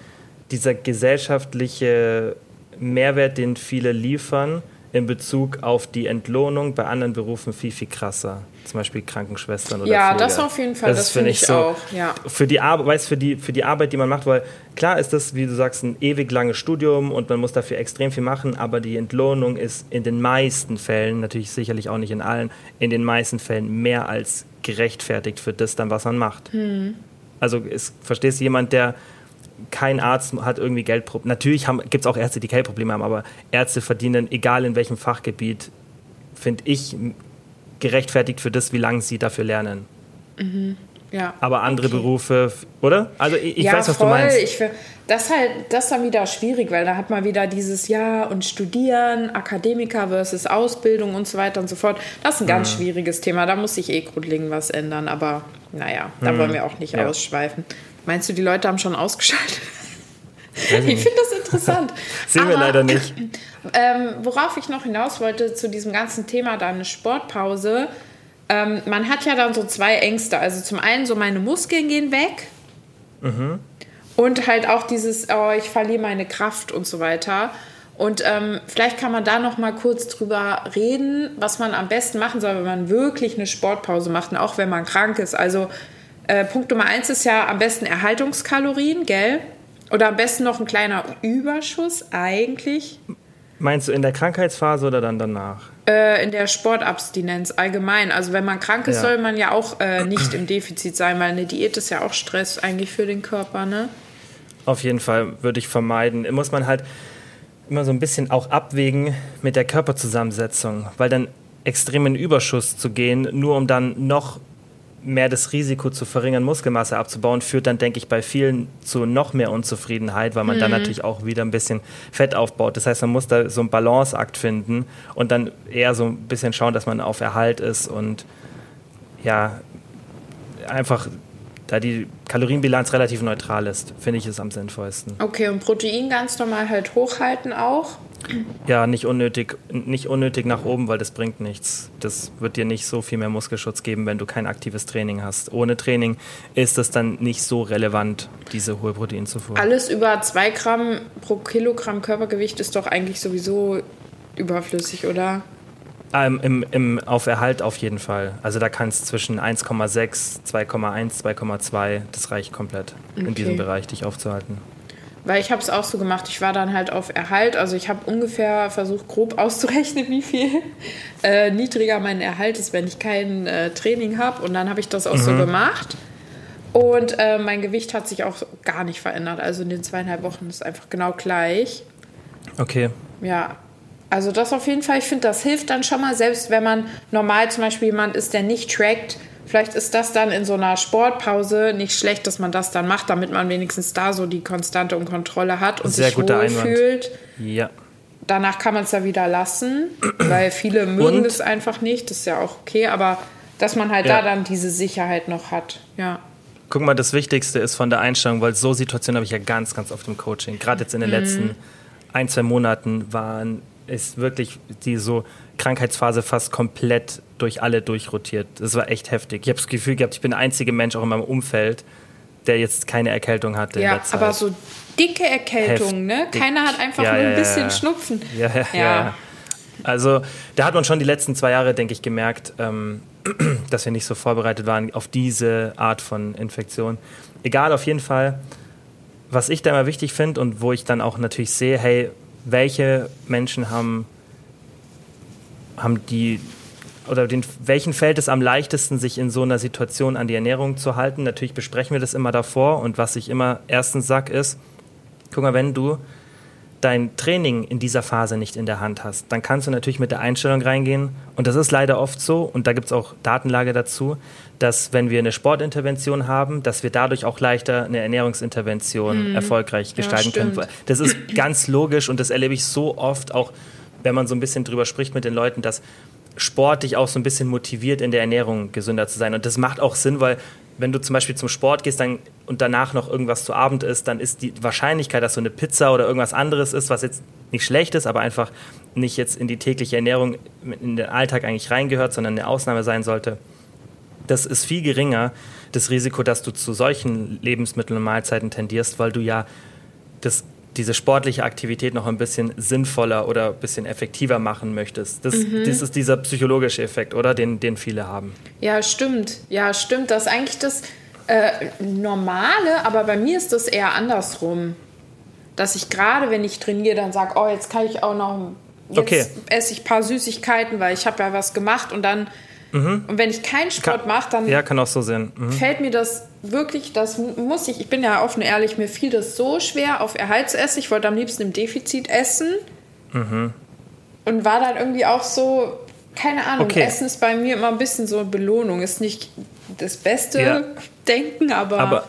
dieser gesellschaftliche Mehrwert, den viele liefern, in Bezug auf die Entlohnung bei anderen Berufen viel, viel krasser. Zum Beispiel Krankenschwestern oder Ja, Pfleger. das auf jeden Fall, das finde ich auch, ja. Für die, Arbeit, weißt, für, die, für die Arbeit, die man macht, weil klar ist das, wie du sagst, ein ewig langes Studium und man muss dafür extrem viel machen, aber die Entlohnung ist in den meisten Fällen, natürlich sicherlich auch nicht in allen, in den meisten Fällen mehr als gerechtfertigt für das dann, was man macht. Hm. Also verstehst du, jemand, der kein Arzt hat irgendwie Geldprobleme. Natürlich gibt es auch Ärzte, die Geldprobleme haben, aber Ärzte verdienen, egal in welchem Fachgebiet, finde ich, gerechtfertigt für das, wie lange sie dafür lernen. ja. Aber andere Okay. Berufe, oder? Also ich, ich ja, weiß, was voll. du meinst. Ich, das ist halt, das ist dann wieder schwierig, weil da hat man wieder dieses Jahr und Studieren, Akademiker versus Ausbildung und so weiter und so fort. Das ist ein ganz schwieriges Thema. Da muss sich eh grundlegend was ändern. Aber naja, da wollen wir auch nicht Ja. ausschweifen. Meinst du, die Leute haben schon ausgeschaltet? Ich Ich finde das interessant. Sehen wir leider nicht. Ähm, worauf ich noch hinaus wollte zu diesem ganzen Thema, deine Sportpause. Ähm, man hat ja dann so zwei Ängste. Also zum einen so meine Muskeln gehen weg. Und halt auch dieses, oh, ich verliere meine Kraft und so weiter. Und ähm, vielleicht kann man da noch mal kurz drüber reden, was man am besten machen soll, wenn man wirklich eine Sportpause macht und auch wenn man krank ist. Also äh, Punkt Nummer eins ist ja am besten Erhaltungskalorien, gell? Oder am besten noch ein kleiner Überschuss eigentlich. Meinst du in der Krankheitsphase oder dann danach? Äh, in der Sportabstinenz allgemein. Also wenn man krank ist, Ja. soll man ja auch äh, nicht im Defizit sein, weil eine Diät ist ja auch Stress eigentlich für den Körper, ne? Auf jeden Fall würde ich vermeiden. Muss man halt immer so ein bisschen auch abwägen mit der Körperzusammensetzung, weil dann extrem in Überschuss zu gehen, nur um dann noch mehr das Risiko zu verringern, Muskelmasse abzubauen, führt dann, denke ich, bei vielen zu noch mehr Unzufriedenheit, weil man dann natürlich auch wieder ein bisschen Fett aufbaut. Das heißt, man muss da so einen Balanceakt finden und dann eher so ein bisschen schauen, dass man auf Erhalt ist und ja, einfach da die Kalorienbilanz relativ neutral ist, finde ich es am sinnvollsten. Okay, und Protein ganz normal halt hochhalten auch. Ja, nicht unnötig, nicht unnötig nach oben, weil das bringt nichts. Das wird dir nicht so viel mehr Muskelschutz geben, wenn du kein aktives Training hast. Ohne Training ist es dann nicht so relevant, diese hohe Proteinzufuhr. Alles über 2 Gramm pro Kilogramm Körpergewicht ist doch eigentlich sowieso überflüssig, oder? Ähm, im, im, auf Erhalt auf jeden Fall. Also da kann es zwischen 1,6, 2,1, 2,2, das reicht komplett in Okay. diesem Bereich, dich aufzuhalten. Weil ich habe es auch so gemacht. Ich war dann halt auf Erhalt. Also ich habe ungefähr versucht, grob auszurechnen, wie viel äh, niedriger mein Erhalt ist, wenn ich kein äh, Training habe. Und dann habe ich das auch so gemacht. Und äh, mein Gewicht hat sich auch gar nicht verändert. Also in den zweieinhalb Wochen ist es einfach genau gleich. Okay. Ja, also das auf jeden Fall. Ich finde, das hilft dann schon mal, selbst wenn man normal zum Beispiel jemand ist, der nicht trackt. Vielleicht ist das dann in so einer Sportpause nicht schlecht, dass man das dann macht, damit man wenigstens da so die Konstante und Kontrolle hat und Sehr sich wohl Einwand. fühlt. Ja. Danach kann man es ja wieder lassen, weil viele mögen Und- das einfach nicht. Das ist ja auch okay, aber dass man halt Ja. da dann diese Sicherheit noch hat. Ja. Guck mal, das Wichtigste ist von der Einstellung, weil so Situationen habe ich ja ganz, ganz oft im Coaching. Gerade jetzt in den Mhm. letzten ein, zwei Monaten waren ist wirklich die so Krankheitsphase fast komplett durch alle durchrotiert. Das war echt heftig. Ich habe das Gefühl gehabt, ich bin der einzige Mensch auch in meinem Umfeld, der jetzt keine Erkältung hatte Ja, aber so dicke Erkältung, ne? Keiner hat einfach Ja, nur ein ja, bisschen ja. Schnupfen. Ja, ja, ja. Ja. ja. Also da hat man schon die letzten zwei Jahre, denke ich, gemerkt, ähm, dass wir nicht so vorbereitet waren auf diese Art von Infektion. Egal, auf jeden Fall, was ich da immer wichtig finde und wo ich dann auch natürlich sehe, hey, welche Menschen haben, haben die oder den, welchen fällt es am leichtesten, sich in so einer Situation an die Ernährung zu halten? Natürlich besprechen wir das immer davor und was ich immer erstens sage ist, guck mal, wenn du dein Training in dieser Phase nicht in der Hand hast, dann kannst du natürlich mit der Einstellung reingehen. Und das ist leider oft so, und da gibt es auch Datenlage dazu, dass wenn wir eine Sportintervention haben, dass wir dadurch auch leichter eine Ernährungsintervention erfolgreich gestalten können. stimmt. Das ist ganz logisch und das erlebe ich so oft, auch wenn man so ein bisschen drüber spricht mit den Leuten, dass Sport dich auch so ein bisschen motiviert, in der Ernährung gesünder zu sein. Und das macht auch Sinn, weil wenn du zum Beispiel zum Sport gehst dann, und danach noch irgendwas zu Abend isst, dann ist die Wahrscheinlichkeit, dass so eine Pizza oder irgendwas anderes ist, was jetzt nicht schlecht ist, aber einfach nicht jetzt in die tägliche Ernährung, in den Alltag eigentlich reingehört, sondern eine Ausnahme sein sollte, das ist viel geringer, das Risiko, dass du zu solchen Lebensmitteln und Mahlzeiten tendierst, weil du ja das, diese sportliche Aktivität noch ein bisschen sinnvoller oder ein bisschen effektiver machen möchtest. Das, das ist dieser psychologische Effekt, oder? Den, den viele haben. Ja, stimmt. Ja, stimmt. Das ist eigentlich das äh, Normale, aber bei mir ist das eher andersrum. Dass ich gerade, wenn ich trainiere, dann sage, oh, jetzt kann ich auch noch, jetzt Okay. esse ich ein paar Süßigkeiten, weil ich habe ja was gemacht und dann, und wenn ich keinen Sport mache, dann Ja, kann auch so sein. Mhm. fällt mir das wirklich, das muss ich, ich bin ja offen und ehrlich, mir fiel das so schwer, auf Erhalt zu essen. Ich wollte am liebsten im Defizit essen. Mhm. Und war dann irgendwie auch so, keine Ahnung, Okay. Essen ist bei mir immer ein bisschen so eine Belohnung. Ist nicht das beste Ja. Denken, aber, Aber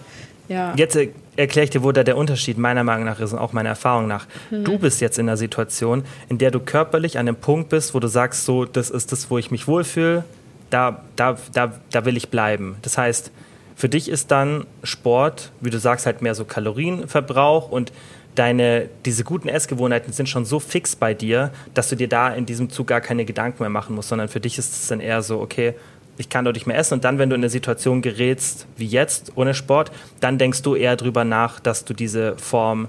ja. Jetzt er, erkläre ich dir, wo da der Unterschied meiner Meinung nach ist und auch meiner Erfahrung nach. Hm. Du bist jetzt in einer Situation, in der du körperlich an dem Punkt bist, wo du sagst, so, das ist das, wo ich mich wohlfühle, da, da, da, da will ich bleiben. Das heißt, für dich ist dann Sport, wie du sagst, halt mehr so Kalorienverbrauch und deine, diese guten Essgewohnheiten sind schon so fix bei dir, dass du dir da in diesem Zug gar keine Gedanken mehr machen musst, sondern für dich ist es dann eher so, okay, ich kann dort nicht mehr essen. Und dann, wenn du in eine Situation gerätst wie jetzt, ohne Sport, dann denkst du eher drüber nach, dass du diese Form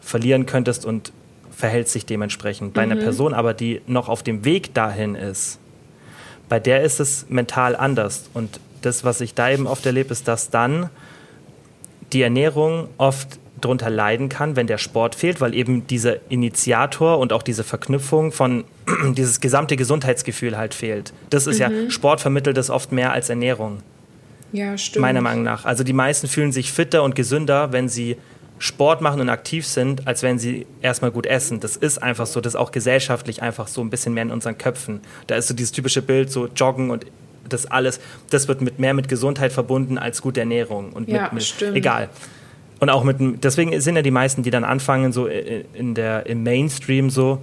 verlieren könntest und verhält sich dementsprechend. Bei mhm. einer Person aber, die noch auf dem Weg dahin ist, bei der ist es mental anders. Und das, was ich da eben oft erlebe, ist, dass dann die Ernährung oft darunter leiden kann, wenn der Sport fehlt, weil eben dieser Initiator und auch diese Verknüpfung von dieses gesamte Gesundheitsgefühl halt fehlt. Das ist mhm. ja, Sport vermittelt das oft mehr als Ernährung. Ja, stimmt. Meiner Meinung nach. Also die meisten fühlen sich fitter und gesünder, wenn sie Sport machen und aktiv sind, als wenn sie erstmal gut essen. Das ist einfach so, das ist auch gesellschaftlich einfach so ein bisschen mehr in unseren Köpfen. Da ist so dieses typische Bild, so Joggen und das alles, das wird mit mehr mit Gesundheit verbunden als gute Ernährung. Und ja, mit, mit, stimmt. Egal. Und auch mit, deswegen sind ja die meisten, die dann anfangen, so in der, im Mainstream so,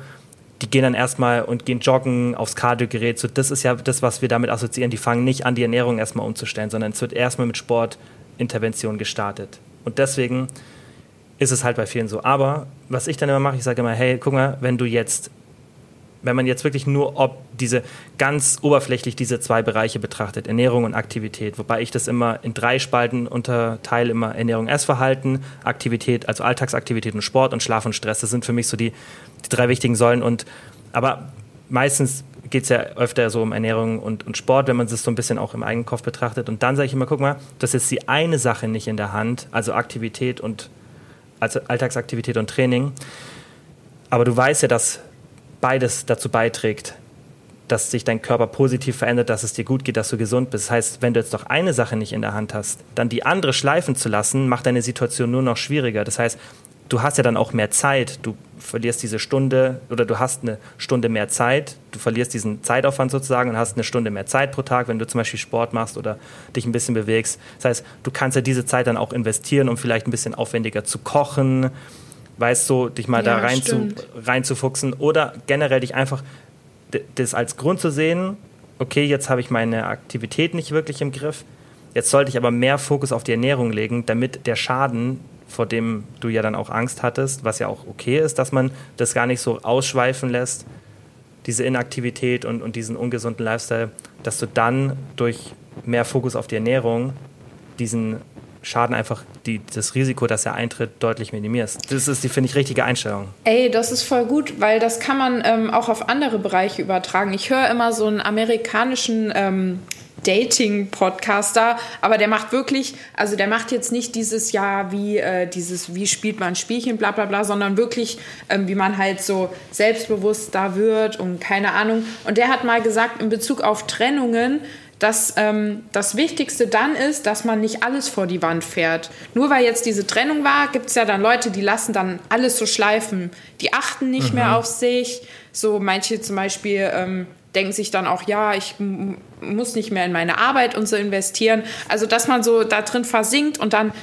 die gehen dann erstmal und gehen joggen aufs Kardiogerät. So, das ist ja das, was wir damit assoziieren. Die fangen nicht an, die Ernährung erstmal umzustellen, sondern es wird erstmal mit Sportintervention gestartet. Und deswegen ist es halt bei vielen so. Aber was ich dann immer mache, ich sage immer, hey, guck mal, wenn du jetzt wenn man jetzt wirklich nur ob diese ganz oberflächlich diese zwei Bereiche betrachtet, Ernährung und Aktivität, wobei ich das immer in drei Spalten unterteile, immer Ernährung, Essverhalten, Aktivität, also Alltagsaktivität und Sport und Schlaf und Stress, das sind für mich so die, die drei wichtigen Säulen und aber meistens geht es ja öfter so um Ernährung und, und Sport, wenn man das so ein bisschen auch im eigenen Kopf betrachtet. Und dann sage ich immer, guck mal, das ist die eine Sache nicht in der Hand, also Aktivität und Alltagsaktivität und Training. Aber du weißt ja, dass beides dazu beiträgt, dass sich dein Körper positiv verändert, dass es dir gut geht, dass du gesund bist. Das heißt, wenn du jetzt doch eine Sache nicht in der Hand hast, dann die andere schleifen zu lassen, macht deine Situation nur noch schwieriger. Das heißt, du hast ja dann auch mehr Zeit. Du verlierst diese Stunde oder du hast eine Stunde mehr Zeit. Du verlierst diesen Zeitaufwand sozusagen und hast eine Stunde mehr Zeit pro Tag, wenn du zum Beispiel Sport machst oder dich ein bisschen bewegst. Das heißt, du kannst ja diese Zeit dann auch investieren, um vielleicht ein bisschen aufwendiger zu kochen, weißt du, dich mal ja, da rein zu, reinzufuchsen oder generell dich einfach das als Grund zu sehen, okay, jetzt habe ich meine Aktivität nicht wirklich im Griff, jetzt sollte ich aber mehr Fokus auf die Ernährung legen, damit der Schaden, vor dem du ja dann auch Angst hattest, was ja auch okay ist, dass man das gar nicht so ausschweifen lässt, diese Inaktivität und, und diesen ungesunden Lifestyle, dass du dann durch mehr Fokus auf die Ernährung diesen Schaden einfach die, das Risiko, dass er eintritt, deutlich minimierst. Das ist die, finde ich, richtige Einstellung. Ey, das ist voll gut, weil das kann man ähm, auch auf andere Bereiche übertragen. Ich höre immer so einen amerikanischen ähm, Dating-Podcaster, aber der macht wirklich, also der macht jetzt nicht dieses Jahr wie äh, dieses, wie spielt man Spielchen, bla bla bla, sondern wirklich, ähm, wie man halt so selbstbewusst da wird und keine Ahnung. Und der hat mal gesagt, in Bezug auf Trennungen, dass ähm, das Wichtigste dann ist, dass man nicht alles vor die Wand fährt. Nur weil jetzt diese Trennung war, gibt es ja dann Leute, die lassen dann alles so schleifen. Die achten nicht mhm. mehr auf sich. So manche zum Beispiel ähm, denken sich dann auch, ja, ich muss nicht mehr in meine Arbeit und so investieren. Also dass man so da drin versinkt und dann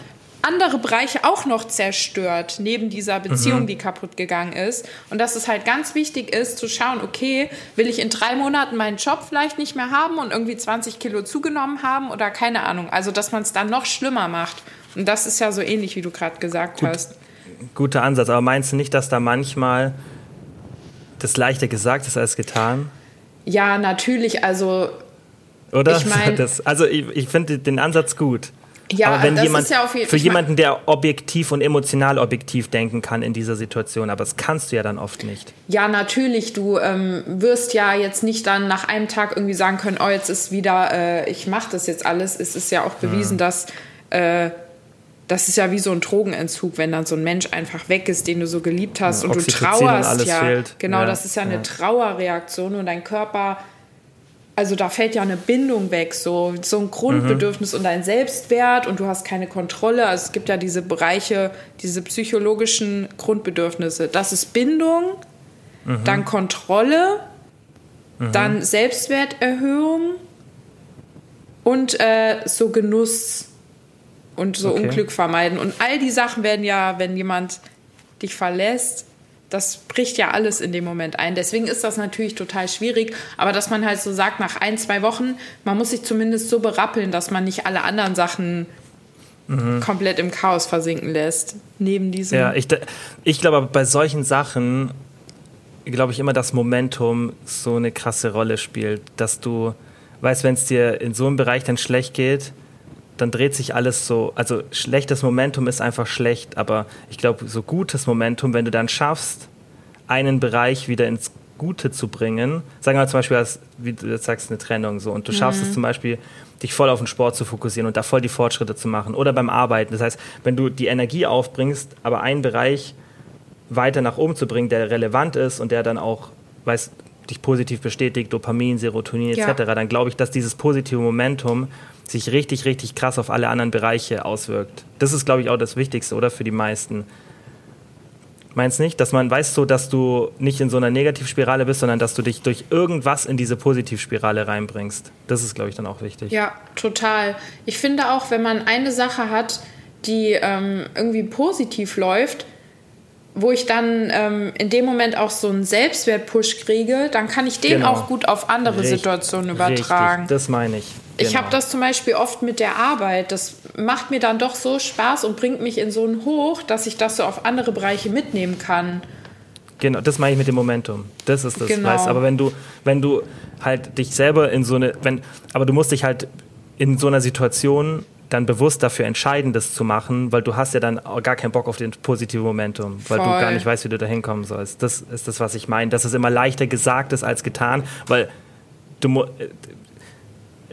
andere Bereiche auch noch zerstört, neben dieser Beziehung, mhm. die kaputt gegangen ist. Und dass es halt ganz wichtig ist, zu schauen, okay, will ich in drei Monaten meinen Job vielleicht nicht mehr haben und irgendwie 20 Kilo zugenommen haben oder keine Ahnung. Also, dass man es dann noch schlimmer macht. Und das ist ja so ähnlich, wie du gerade gesagt Gut, hast. Guter Ansatz. Aber meinst du nicht, dass da manchmal das leichter gesagt ist als getan? Ja, natürlich. Also. Oder? Ich mein, also, ich, ich finde den Ansatz gut. Ja, aber wenn das jemand, ist ja auf jeden, Für jemanden, der objektiv und emotional objektiv denken kann in dieser Situation, aber das kannst du ja dann oft nicht. Ja, natürlich. Du ähm, wirst ja jetzt nicht dann nach einem Tag irgendwie sagen können, oh, jetzt ist wieder, äh, ich mache das jetzt alles. Es ist ja auch bewiesen, mhm. dass äh, das ist ja wie so ein Drogenentzug, wenn dann so ein Mensch einfach weg ist, den du so geliebt hast ja, und du trauerst und ja. Fehlt. Genau, ja, das ist ja eine Trauerreaktion und dein Körper also da fällt ja eine Bindung weg, so, so ein Grundbedürfnis mhm. und ein Selbstwert und du hast keine Kontrolle. Also es gibt ja diese Bereiche, diese psychologischen Grundbedürfnisse. Das ist Bindung, mhm. dann Kontrolle, mhm. dann Selbstwerterhöhung und äh, so Genuss und so okay. Unglück vermeiden. Und all die Sachen werden ja, wenn jemand dich verlässt, das bricht ja alles in dem Moment ein. Deswegen ist das natürlich total schwierig. Aber dass man halt so sagt, nach ein, zwei Wochen, man muss sich zumindest so berappeln, dass man nicht alle anderen Sachen mhm. komplett im Chaos versinken lässt. Neben diesem. Ja, ich, ich glaube, bei solchen Sachen, glaube ich, immer das Momentum so eine krasse Rolle spielt, dass du. weißt, wenn es dir in so einem Bereich dann schlecht geht, dann dreht sich alles so, also schlechtes Momentum ist einfach schlecht, aber ich glaube, so gutes Momentum, wenn du dann schaffst, einen Bereich wieder ins Gute zu bringen, sagen wir mal zum Beispiel, wie du jetzt sagst, eine Trennung so, und du schaffst es zum Beispiel, dich voll auf den Sport zu fokussieren und da voll die Fortschritte zu machen oder beim Arbeiten. Das heißt, wenn du die Energie aufbringst, aber einen Bereich weiter nach oben zu bringen, der relevant ist und der dann auch, weiß, dich positiv bestätigt, Dopamin, Serotonin etc., ja. dann glaube ich, dass dieses positive Momentum sich richtig, richtig krass auf alle anderen Bereiche auswirkt. Das ist, glaube ich, auch das Wichtigste, oder? Für die meisten. Meinst nicht? Dass man weiß so, dass du nicht in so einer Negativspirale bist, sondern dass du dich durch irgendwas in diese Positivspirale reinbringst. Das ist, glaube ich, dann auch wichtig. Ja, total. Ich finde auch, wenn man eine Sache hat, die ähm, irgendwie positiv läuft, wo ich dann ähm, in dem Moment auch so einen Selbstwert-Push kriege, dann kann ich den genau. auch gut auf andere Richt, Situationen übertragen. Richtig, das meine ich. Genau. Ich habe das zum Beispiel oft mit der Arbeit. Das macht mir dann doch so Spaß und bringt mich in so einen Hoch, dass ich das so auf andere Bereiche mitnehmen kann. Genau, das meine ich mit dem Momentum. Das ist das, genau. weißt Aber wenn du, wenn du halt dich selber in so eine, wenn, aber du musst dich halt in so einer Situation dann bewusst dafür entscheiden, das zu machen, weil du hast ja dann gar keinen Bock auf den positiven Momentum, weil Voll. du gar nicht weißt, wie du da hinkommen sollst. Das ist das, was ich meine, dass es immer leichter gesagt ist als getan, weil du,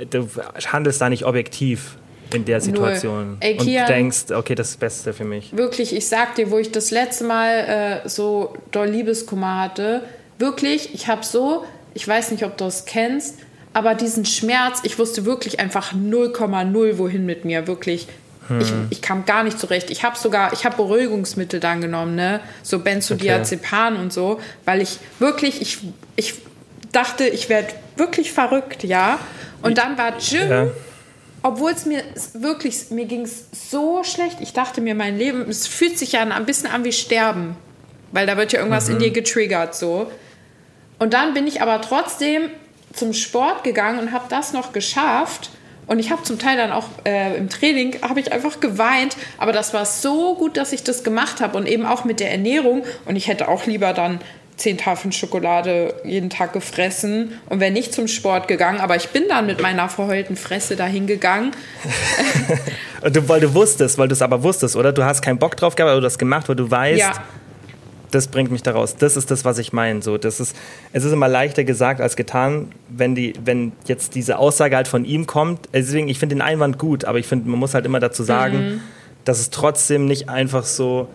du handelst da nicht objektiv in der Situation Ey, und denkst, okay, das ist das Beste für mich. Wirklich, ich sag dir, wo ich das letzte Mal äh, so doll Liebeskummer hatte, wirklich, ich habe so, ich weiß nicht, ob du es kennst, aber diesen Schmerz, ich wusste wirklich einfach 0,0 wohin mit mir, wirklich. Hm. Ich, ich, kam gar nicht zurecht. Ich habe sogar, ich habe Beruhigungsmittel dann genommen, ne? So Benzodiazepam okay. und so, weil ich wirklich, ich, ich dachte, ich werde wirklich verrückt, ja. Und dann war Jim, ja. obwohl es mir wirklich, mir ging es so schlecht. Ich dachte mir, mein Leben, es fühlt sich ja ein bisschen an wie Sterben, weil da wird ja irgendwas mhm. in dir getriggert, so. Und dann bin ich aber trotzdem zum Sport gegangen und habe das noch geschafft. Und ich habe zum Teil dann auch äh, im Training, habe ich einfach geweint. Aber das war so gut, dass ich das gemacht habe. Und eben auch mit der Ernährung. Und ich hätte auch lieber dann zehn Tafeln Schokolade jeden Tag gefressen und wäre nicht zum Sport gegangen. Aber ich bin dann mit meiner verheulten Fresse dahin gegangen. weil du wusstest, weil du es aber wusstest, oder? Du hast keinen Bock drauf gehabt, aber du hast gemacht, weil du weißt, ja das bringt mich daraus. Das ist das, was ich meine. So, das ist, es ist immer leichter gesagt als getan, wenn, die, wenn jetzt diese Aussage halt von ihm kommt. Deswegen, ich finde den Einwand gut, aber ich finde, man muss halt immer dazu sagen, mhm. dass es trotzdem nicht einfach so,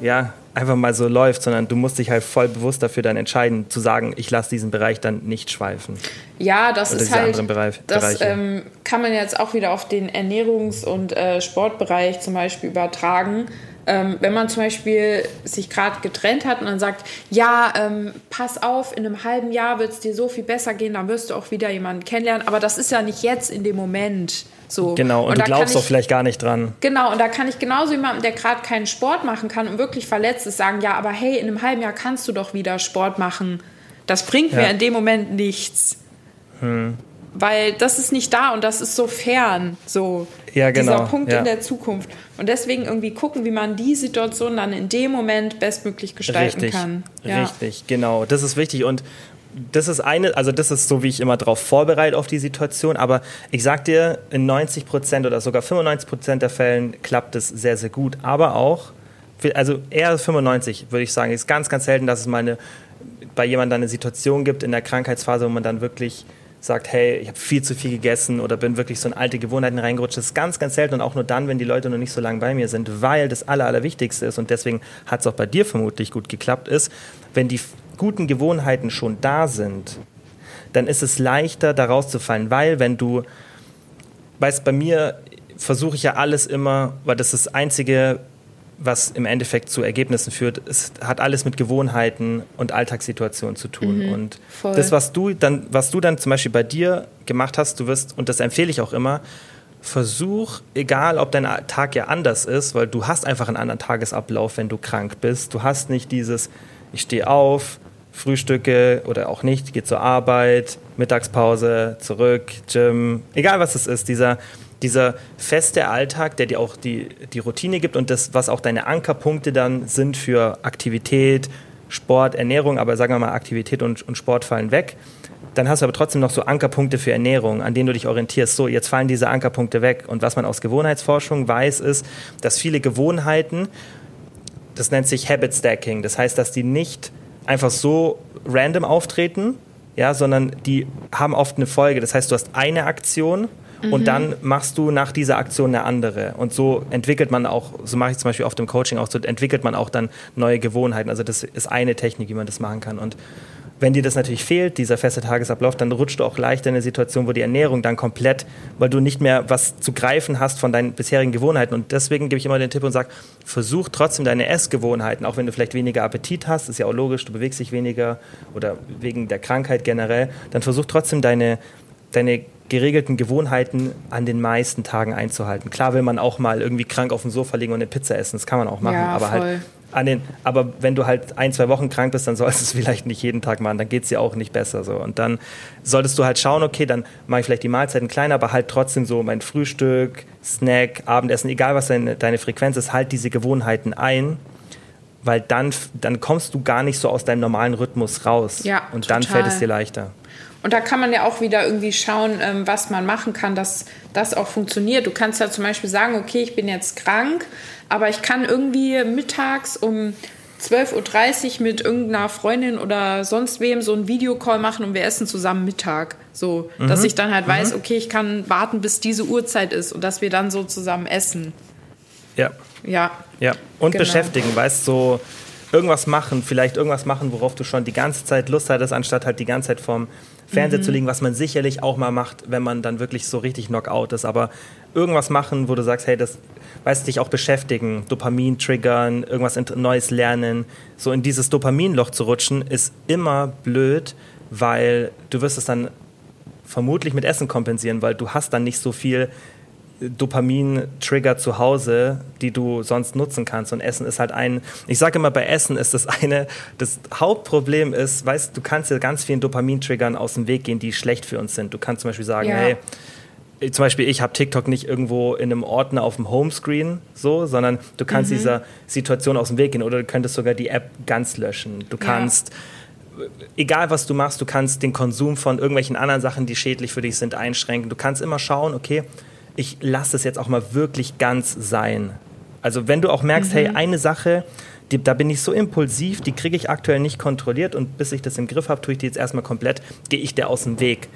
ja, einfach mal so läuft, sondern du musst dich halt voll bewusst dafür dann entscheiden, zu sagen, ich lasse diesen Bereich dann nicht schweifen. Ja, das Oder ist halt, Bereich, das ähm, kann man jetzt auch wieder auf den Ernährungs- und äh, Sportbereich zum Beispiel übertragen ähm, wenn man zum Beispiel sich gerade getrennt hat und dann sagt, ja, ähm, pass auf, in einem halben Jahr wird es dir so viel besser gehen, dann wirst du auch wieder jemanden kennenlernen. Aber das ist ja nicht jetzt in dem Moment. So. Genau, und, und du glaubst doch vielleicht gar nicht dran. Genau, und da kann ich genauso jemandem, der gerade keinen Sport machen kann und wirklich verletzt ist, sagen, ja, aber hey, in einem halben Jahr kannst du doch wieder Sport machen. Das bringt ja. mir in dem Moment nichts. Hm weil das ist nicht da und das ist so fern, so ja, genau. dieser Punkt ja. in der Zukunft. Und deswegen irgendwie gucken, wie man die Situation dann in dem Moment bestmöglich gestalten richtig, kann. Ja. Richtig, genau. Das ist wichtig und das ist eine, also das ist so, wie ich immer darauf vorbereite auf die Situation, aber ich sag dir, in 90 Prozent oder sogar 95 Prozent der Fällen klappt es sehr, sehr gut, aber auch, also eher 95 würde ich sagen, ist ganz, ganz selten, dass es mal eine, bei jemandem eine Situation gibt in der Krankheitsphase, wo man dann wirklich sagt, hey, ich habe viel zu viel gegessen oder bin wirklich so in alte Gewohnheiten reingerutscht. Das ist ganz, ganz selten und auch nur dann, wenn die Leute noch nicht so lange bei mir sind, weil das Aller, Allerwichtigste ist und deswegen hat es auch bei dir vermutlich gut geklappt, ist, wenn die guten Gewohnheiten schon da sind, dann ist es leichter, da rauszufallen, weil wenn du, weißt, bei mir versuche ich ja alles immer, weil das ist das einzige was im Endeffekt zu Ergebnissen führt, es hat alles mit Gewohnheiten und Alltagssituationen zu tun. Mhm, und voll. das, was du dann, was du dann zum Beispiel bei dir gemacht hast, du wirst, und das empfehle ich auch immer, versuch, egal ob dein Tag ja anders ist, weil du hast einfach einen anderen Tagesablauf, wenn du krank bist. Du hast nicht dieses, ich stehe auf, frühstücke oder auch nicht, gehe zur Arbeit, Mittagspause, zurück, Gym, egal was es ist, dieser dieser feste Alltag, der dir auch die, die Routine gibt und das, was auch deine Ankerpunkte dann sind für Aktivität, Sport, Ernährung, aber sagen wir mal Aktivität und, und Sport fallen weg. dann hast du aber trotzdem noch so Ankerpunkte für Ernährung, an denen du dich orientierst. So, jetzt fallen diese Ankerpunkte weg. Und was man aus Gewohnheitsforschung weiß, ist, dass viele Gewohnheiten, das nennt sich Habit Stacking, das heißt, dass die nicht einfach so random auftreten, ja, sondern die haben oft eine Folge. Das heißt, du hast eine Aktion mhm. und dann machst du nach dieser Aktion eine andere. Und so entwickelt man auch, so mache ich zum Beispiel oft im Coaching auch, so entwickelt man auch dann neue Gewohnheiten. Also das ist eine Technik, wie man das machen kann. Und wenn dir das natürlich fehlt, dieser feste Tagesablauf, dann rutscht du auch leicht in eine Situation, wo die Ernährung dann komplett, weil du nicht mehr was zu greifen hast von deinen bisherigen Gewohnheiten. Und deswegen gebe ich immer den Tipp und sage, versuch trotzdem deine Essgewohnheiten, auch wenn du vielleicht weniger Appetit hast, ist ja auch logisch, du bewegst dich weniger oder wegen der Krankheit generell, dann versuch trotzdem deine, deine geregelten Gewohnheiten an den meisten Tagen einzuhalten. Klar will man auch mal irgendwie krank auf dem Sofa liegen und eine Pizza essen, das kann man auch machen, ja, aber halt voll. halt an den, aber wenn du halt ein, zwei Wochen krank bist, dann solltest du es vielleicht nicht jeden Tag machen, dann geht es dir auch nicht besser. So. Und dann solltest du halt schauen, okay, dann mache ich vielleicht die Mahlzeiten kleiner, aber halt trotzdem so mein Frühstück, Snack, Abendessen, egal was deine, deine Frequenz ist, halt diese Gewohnheiten ein, weil dann, dann kommst du gar nicht so aus deinem normalen Rhythmus raus. Ja, und total. dann fällt es dir leichter. Und da kann man ja auch wieder irgendwie schauen, ähm, was man machen kann, dass das auch funktioniert. Du kannst ja zum Beispiel sagen, okay, ich bin jetzt krank, aber ich kann irgendwie mittags um 12.30 Uhr mit irgendeiner Freundin oder sonst wem so einen Videocall machen und wir essen zusammen Mittag. So, mhm. dass ich dann halt mhm. weiß, okay, ich kann warten, bis diese Uhrzeit ist und dass wir dann so zusammen essen. Ja. Ja. Ja. Und genau. beschäftigen, weißt du, so irgendwas machen, vielleicht irgendwas machen, worauf du schon die ganze Zeit Lust hattest, anstatt halt die ganze Zeit vorm Fernseher mhm. zu liegen, was man sicherlich auch mal macht, wenn man dann wirklich so richtig Knockout ist. Aber irgendwas machen, wo du sagst, hey, das weißt dich auch beschäftigen, Dopamin triggern, irgendwas Neues lernen, so in dieses Dopaminloch zu rutschen, ist immer blöd, weil du wirst es dann vermutlich mit Essen kompensieren, weil du hast dann nicht so viel Dopamin-Trigger zu Hause, die du sonst nutzen kannst. Und Essen ist halt ein, ich sage immer, bei Essen ist das eine, das Hauptproblem ist, weißt du, kannst ja ganz vielen Dopamin-Triggern aus dem Weg gehen, die schlecht für uns sind. Du kannst zum Beispiel sagen, ja. hey, zum Beispiel, ich habe TikTok nicht irgendwo in einem Ordner auf dem Homescreen, so, sondern du kannst mhm. dieser Situation aus dem Weg gehen oder du könntest sogar die App ganz löschen. Du kannst, ja. egal was du machst, du kannst den Konsum von irgendwelchen anderen Sachen, die schädlich für dich sind, einschränken. Du kannst immer schauen, okay, ich lasse es jetzt auch mal wirklich ganz sein. Also wenn du auch merkst, mhm. hey, eine Sache, die, da bin ich so impulsiv, die kriege ich aktuell nicht kontrolliert und bis ich das im Griff habe, tue ich die jetzt erstmal komplett, gehe ich der aus dem Weg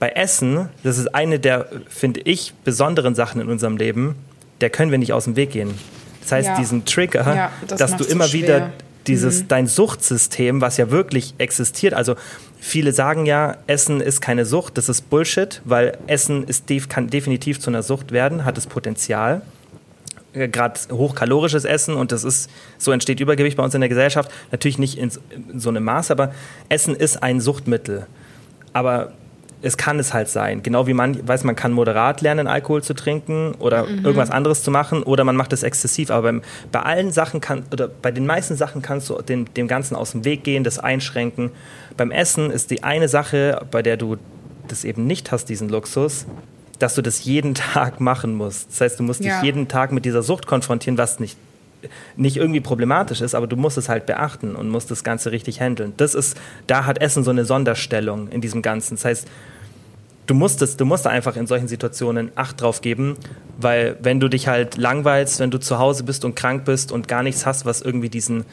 bei Essen, das ist eine der, finde ich, besonderen Sachen in unserem Leben, der können wir nicht aus dem Weg gehen. Das heißt, ja. diesen Trigger, ja, das dass du immer schwer. wieder dieses, mhm. dein Suchtsystem, was ja wirklich existiert, also viele sagen ja, Essen ist keine Sucht, das ist Bullshit, weil Essen ist, kann definitiv zu einer Sucht werden, hat das Potenzial äh, gerade hochkalorisches Essen und das ist, so entsteht Übergewicht bei uns in der Gesellschaft, natürlich nicht in, in so einem Maß, aber Essen ist ein Suchtmittel. Aber es kann es halt sein. Genau wie man weiß, man kann moderat lernen, Alkohol zu trinken oder mhm. irgendwas anderes zu machen oder man macht es exzessiv. Aber beim, bei allen Sachen kann oder bei den meisten Sachen kannst du dem, dem Ganzen aus dem Weg gehen, das einschränken. Beim Essen ist die eine Sache, bei der du das eben nicht hast, diesen Luxus, dass du das jeden Tag machen musst. Das heißt, du musst ja. dich jeden Tag mit dieser Sucht konfrontieren, was nicht nicht irgendwie problematisch ist, aber du musst es halt beachten und musst das Ganze richtig handeln. Das ist, da hat Essen so eine Sonderstellung in diesem Ganzen. Das heißt, du musst es, du musst einfach in solchen Situationen Acht drauf geben, weil wenn du dich halt langweilst, wenn du zu Hause bist und krank bist und gar nichts hast, was irgendwie diesen,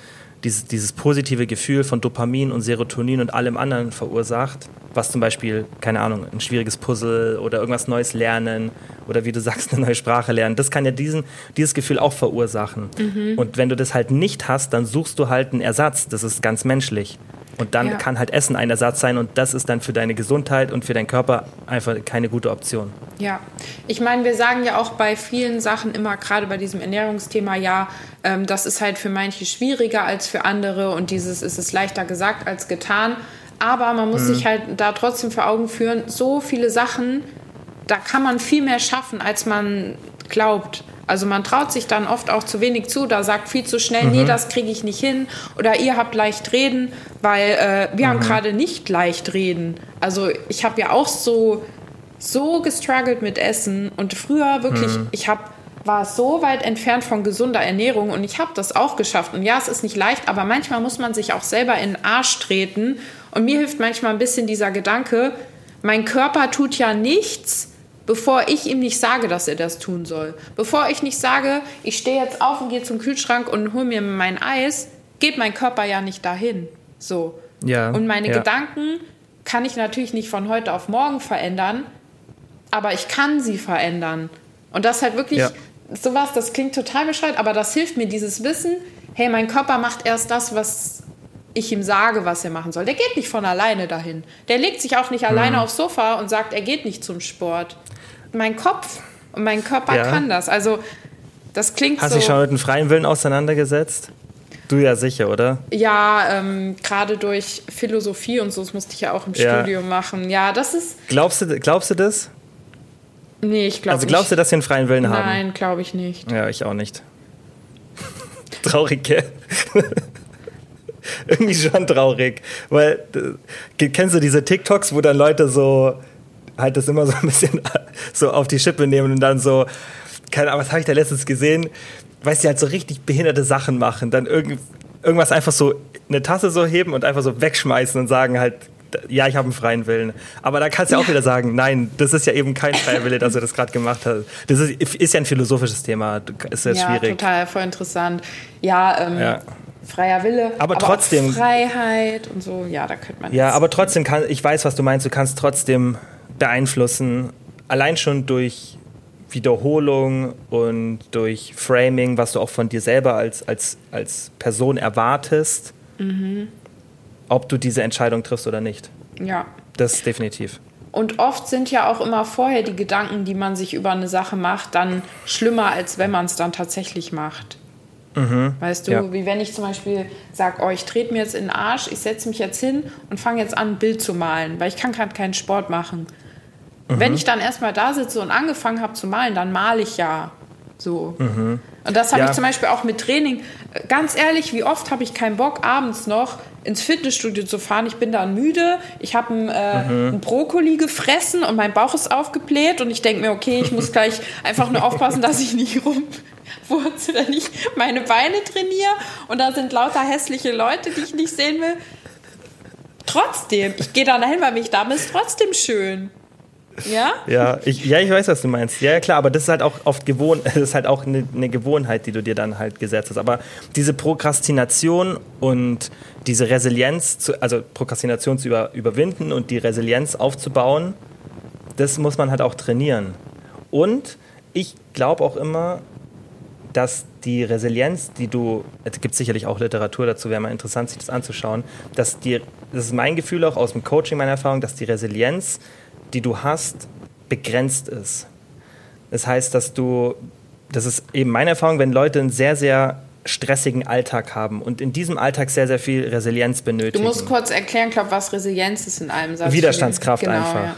dieses, dieses positive Gefühl von Dopamin und Serotonin und allem anderen verursacht, was zum Beispiel, keine Ahnung, ein schwieriges Puzzle oder irgendwas Neues lernen oder wie du sagst, eine neue Sprache lernen, das kann ja diesen, dieses Gefühl auch verursachen. Mhm. Und wenn du das halt nicht hast, dann suchst du halt einen Ersatz, das ist ganz menschlich. Und dann ja. kann halt Essen ein Ersatz sein und das ist dann für deine Gesundheit und für deinen Körper einfach keine gute Option. Ja, ich meine, wir sagen ja auch bei vielen Sachen immer, gerade bei diesem Ernährungsthema, ja, ähm, das ist halt für manche schwieriger als für andere und dieses ist es leichter gesagt als getan. Aber man muss mhm. sich halt da trotzdem vor Augen führen, so viele Sachen, da kann man viel mehr schaffen, als man glaubt. Also man traut sich dann oft auch zu wenig zu, da sagt viel zu schnell, mhm. nee, das kriege ich nicht hin oder ihr habt leicht reden, weil äh, wir mhm. haben gerade nicht leicht reden. Also ich habe ja auch so so gestruggelt mit Essen und früher wirklich, mhm. ich habe war so weit entfernt von gesunder Ernährung und ich habe das auch geschafft. Und ja, es ist nicht leicht, aber manchmal muss man sich auch selber in den Arsch treten Und mir hilft manchmal ein bisschen dieser Gedanke, mein Körper tut ja nichts, bevor ich ihm nicht sage, dass er das tun soll. Bevor ich nicht sage, ich stehe jetzt auf und gehe zum Kühlschrank und hole mir mein Eis, geht mein Körper ja nicht dahin. So. Ja, und meine ja. Gedanken kann ich natürlich nicht von heute auf morgen verändern, aber ich kann sie verändern. Und das halt wirklich Ja. sowas, das klingt total bescheuert, aber das hilft mir, dieses Wissen, hey, mein Körper macht erst das, was ich ihm sage, was er machen soll. Der geht nicht von alleine dahin. Der legt sich auch nicht Mhm. alleine aufs Sofa und sagt, er geht nicht zum Sport. Mein Kopf und mein Körper Ja. kann das. Also, das klingt Hast so. du dich schon mit dem freien Willen auseinandergesetzt? Du ja sicher, oder? Ja, ähm, gerade durch Philosophie und so, das musste ich ja auch im Ja. Studium machen. Ja, das ist. Glaubst du, glaubst du das? Nee, ich glaube Also nicht. glaubst du, dass wir einen freien Willen haben? Nein, glaube ich nicht. Ja, ich auch nicht. traurig, gell? Irgendwie schon traurig. Weil, äh, kennst du diese TikToks, wo dann Leute so halt das immer so ein bisschen so auf die Schippe nehmen und dann so, keine Ahnung, was habe ich da letztens gesehen? Weißt du, halt so richtig behinderte Sachen machen. Dann irgend, irgendwas einfach so eine Tasse so heben und einfach so wegschmeißen und sagen halt, ja, ich habe einen freien Willen. Aber da kannst du ja auch wieder sagen, nein, das ist ja eben kein freier Wille, dass du das gerade gemacht hast. Das ist, ist ja ein philosophisches Thema. Ist ja, ja, schwierig. total, voll interessant. Ja, ähm, Ja. Freier Wille. Aber auch trotzdem- Freiheit und so, ja, da könnte man. Ja, aber trotzdem kann, ich weiß, was du meinst, du kannst trotzdem beeinflussen, allein schon durch Wiederholung und durch Framing, was du auch von dir selber als, als, als Person erwartest, Mhm. ob du diese Entscheidung triffst oder nicht. Ja. Das definitiv. Und oft sind ja auch immer vorher die Gedanken, die man sich über eine Sache macht, dann schlimmer, als wenn man es dann tatsächlich macht. Weißt du, Ja. wie wenn ich zum Beispiel sage, oh, ich trete mir jetzt in den Arsch, ich setze mich jetzt hin und fange jetzt an, ein Bild zu malen, weil ich kann gerade keinen Sport machen. Wenn ich dann erstmal da sitze und angefangen habe zu malen, dann male ich ja so. Und das habe Ja. ich zum Beispiel auch mit Training. Ganz ehrlich, wie oft habe ich keinen Bock, abends noch ins Fitnessstudio zu fahren? Ich bin dann müde, ich habe einen, äh, einen Brokkoli gefressen und mein Bauch ist aufgebläht und ich denke mir, okay, ich muss gleich einfach nur aufpassen, dass ich nicht rumwurzel, wenn ich meine Beine trainiere und da sind lauter hässliche Leute, die ich nicht sehen will. Trotzdem, ich gehe dann dahin, weil mich da ist trotzdem schön. Ja? Ja, ich, ja, ich weiß, was du meinst. Ja, ja, klar, aber das ist halt auch oft gewohnt, das ist halt auch eine, eine Gewohnheit, die du dir dann halt gesetzt hast. Aber diese Prokrastination und diese Resilienz, zu, also Prokrastination zu über, überwinden und die Resilienz aufzubauen, das muss man halt auch trainieren. Und ich glaube auch immer, dass die Resilienz, die du, es gibt sicherlich auch Literatur dazu, wäre mal interessant, sich das anzuschauen, dass die, das ist mein Gefühl auch aus dem Coaching, meine Erfahrung, dass die Resilienz, die du hast, begrenzt ist. Das heißt, dass du, das ist eben meine Erfahrung, wenn Leute einen sehr, sehr stressigen Alltag haben und in diesem Alltag sehr, sehr viel Resilienz Du benötigen. musst kurz erklären, glaub, was Resilienz ist in einem Satz. Widerstandskraft Genau, einfach. Ja.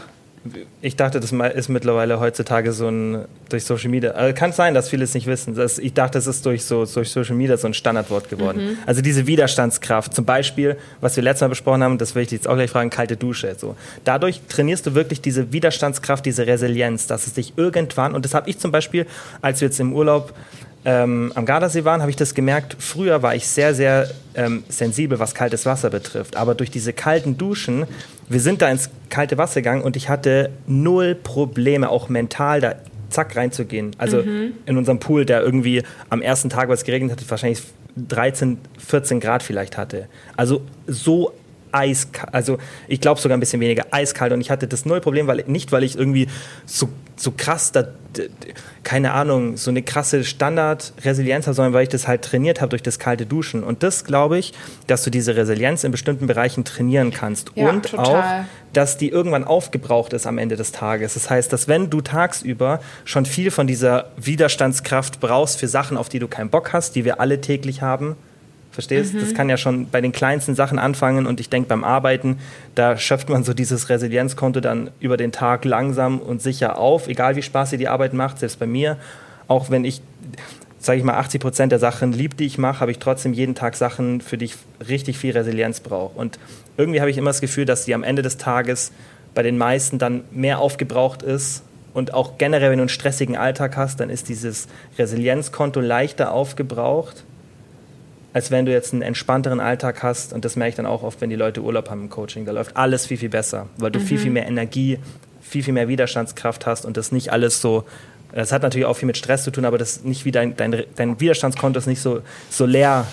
Ich dachte, das ist mittlerweile heutzutage so ein durch Social Media. Also kann sein, dass viele es nicht wissen. Das, ich dachte, es ist durch, so, durch Social Media so ein Standardwort geworden. Also diese Widerstandskraft. Zum Beispiel, was wir letztes Mal besprochen haben, das will ich dich jetzt auch gleich fragen, kalte Dusche. So. Dadurch trainierst du wirklich diese Widerstandskraft, diese Resilienz, dass es dich irgendwann, und das habe ich zum Beispiel, als wir jetzt im Urlaub ähm, am Gardasee waren, habe ich das gemerkt. Früher war ich sehr, sehr ähm, sensibel, was kaltes Wasser betrifft. Aber durch diese kalten Duschen, wir sind da ins kalte Wasser gegangen und ich hatte null Probleme, auch mental da zack reinzugehen. Also in unserem Pool, der irgendwie am ersten Tag, wo es geregnet hat, wahrscheinlich 13, 14 Grad vielleicht hatte. Also so eiskalt, also ich glaube sogar ein bisschen weniger eiskalt und ich hatte das null Problem, weil nicht, weil ich irgendwie so, so krass, da, keine Ahnung, so eine krasse Standard-Resilienz habe, sondern weil ich das halt trainiert habe durch das kalte Duschen. Und das glaube ich, dass du diese Resilienz in bestimmten Bereichen trainieren kannst Ja, und total. auch, dass die irgendwann aufgebraucht ist am Ende des Tages. Das heißt, dass wenn du tagsüber schon viel von dieser Widerstandskraft brauchst für Sachen, auf die du keinen Bock hast, die wir alle täglich haben, Verstehst? Das kann ja schon bei den kleinsten Sachen anfangen und ich denke beim Arbeiten, da schöpft man so dieses Resilienzkonto dann über den Tag langsam und sicher auf, egal wie Spaß dir die Arbeit macht, selbst bei mir. Auch wenn ich, sage ich mal, 80 Prozent der Sachen lieb, die ich mache, habe ich trotzdem jeden Tag Sachen, für die ich richtig viel Resilienz brauche. Und irgendwie habe ich immer das Gefühl, dass die am Ende des Tages bei den meisten dann mehr aufgebraucht ist. Und auch generell, wenn du einen stressigen Alltag hast, dann ist dieses Resilienzkonto leichter aufgebraucht als wenn du jetzt einen entspannteren Alltag hast. Und das merke ich dann auch oft, wenn die Leute Urlaub haben im Coaching. Da läuft alles viel, viel besser, weil du mhm. viel, viel mehr Energie, viel, viel mehr Widerstandskraft hast und das nicht alles so. Das hat natürlich auch viel mit Stress zu tun, aber das nicht wie dein, dein, dein Widerstandskonto ist nicht so, so leer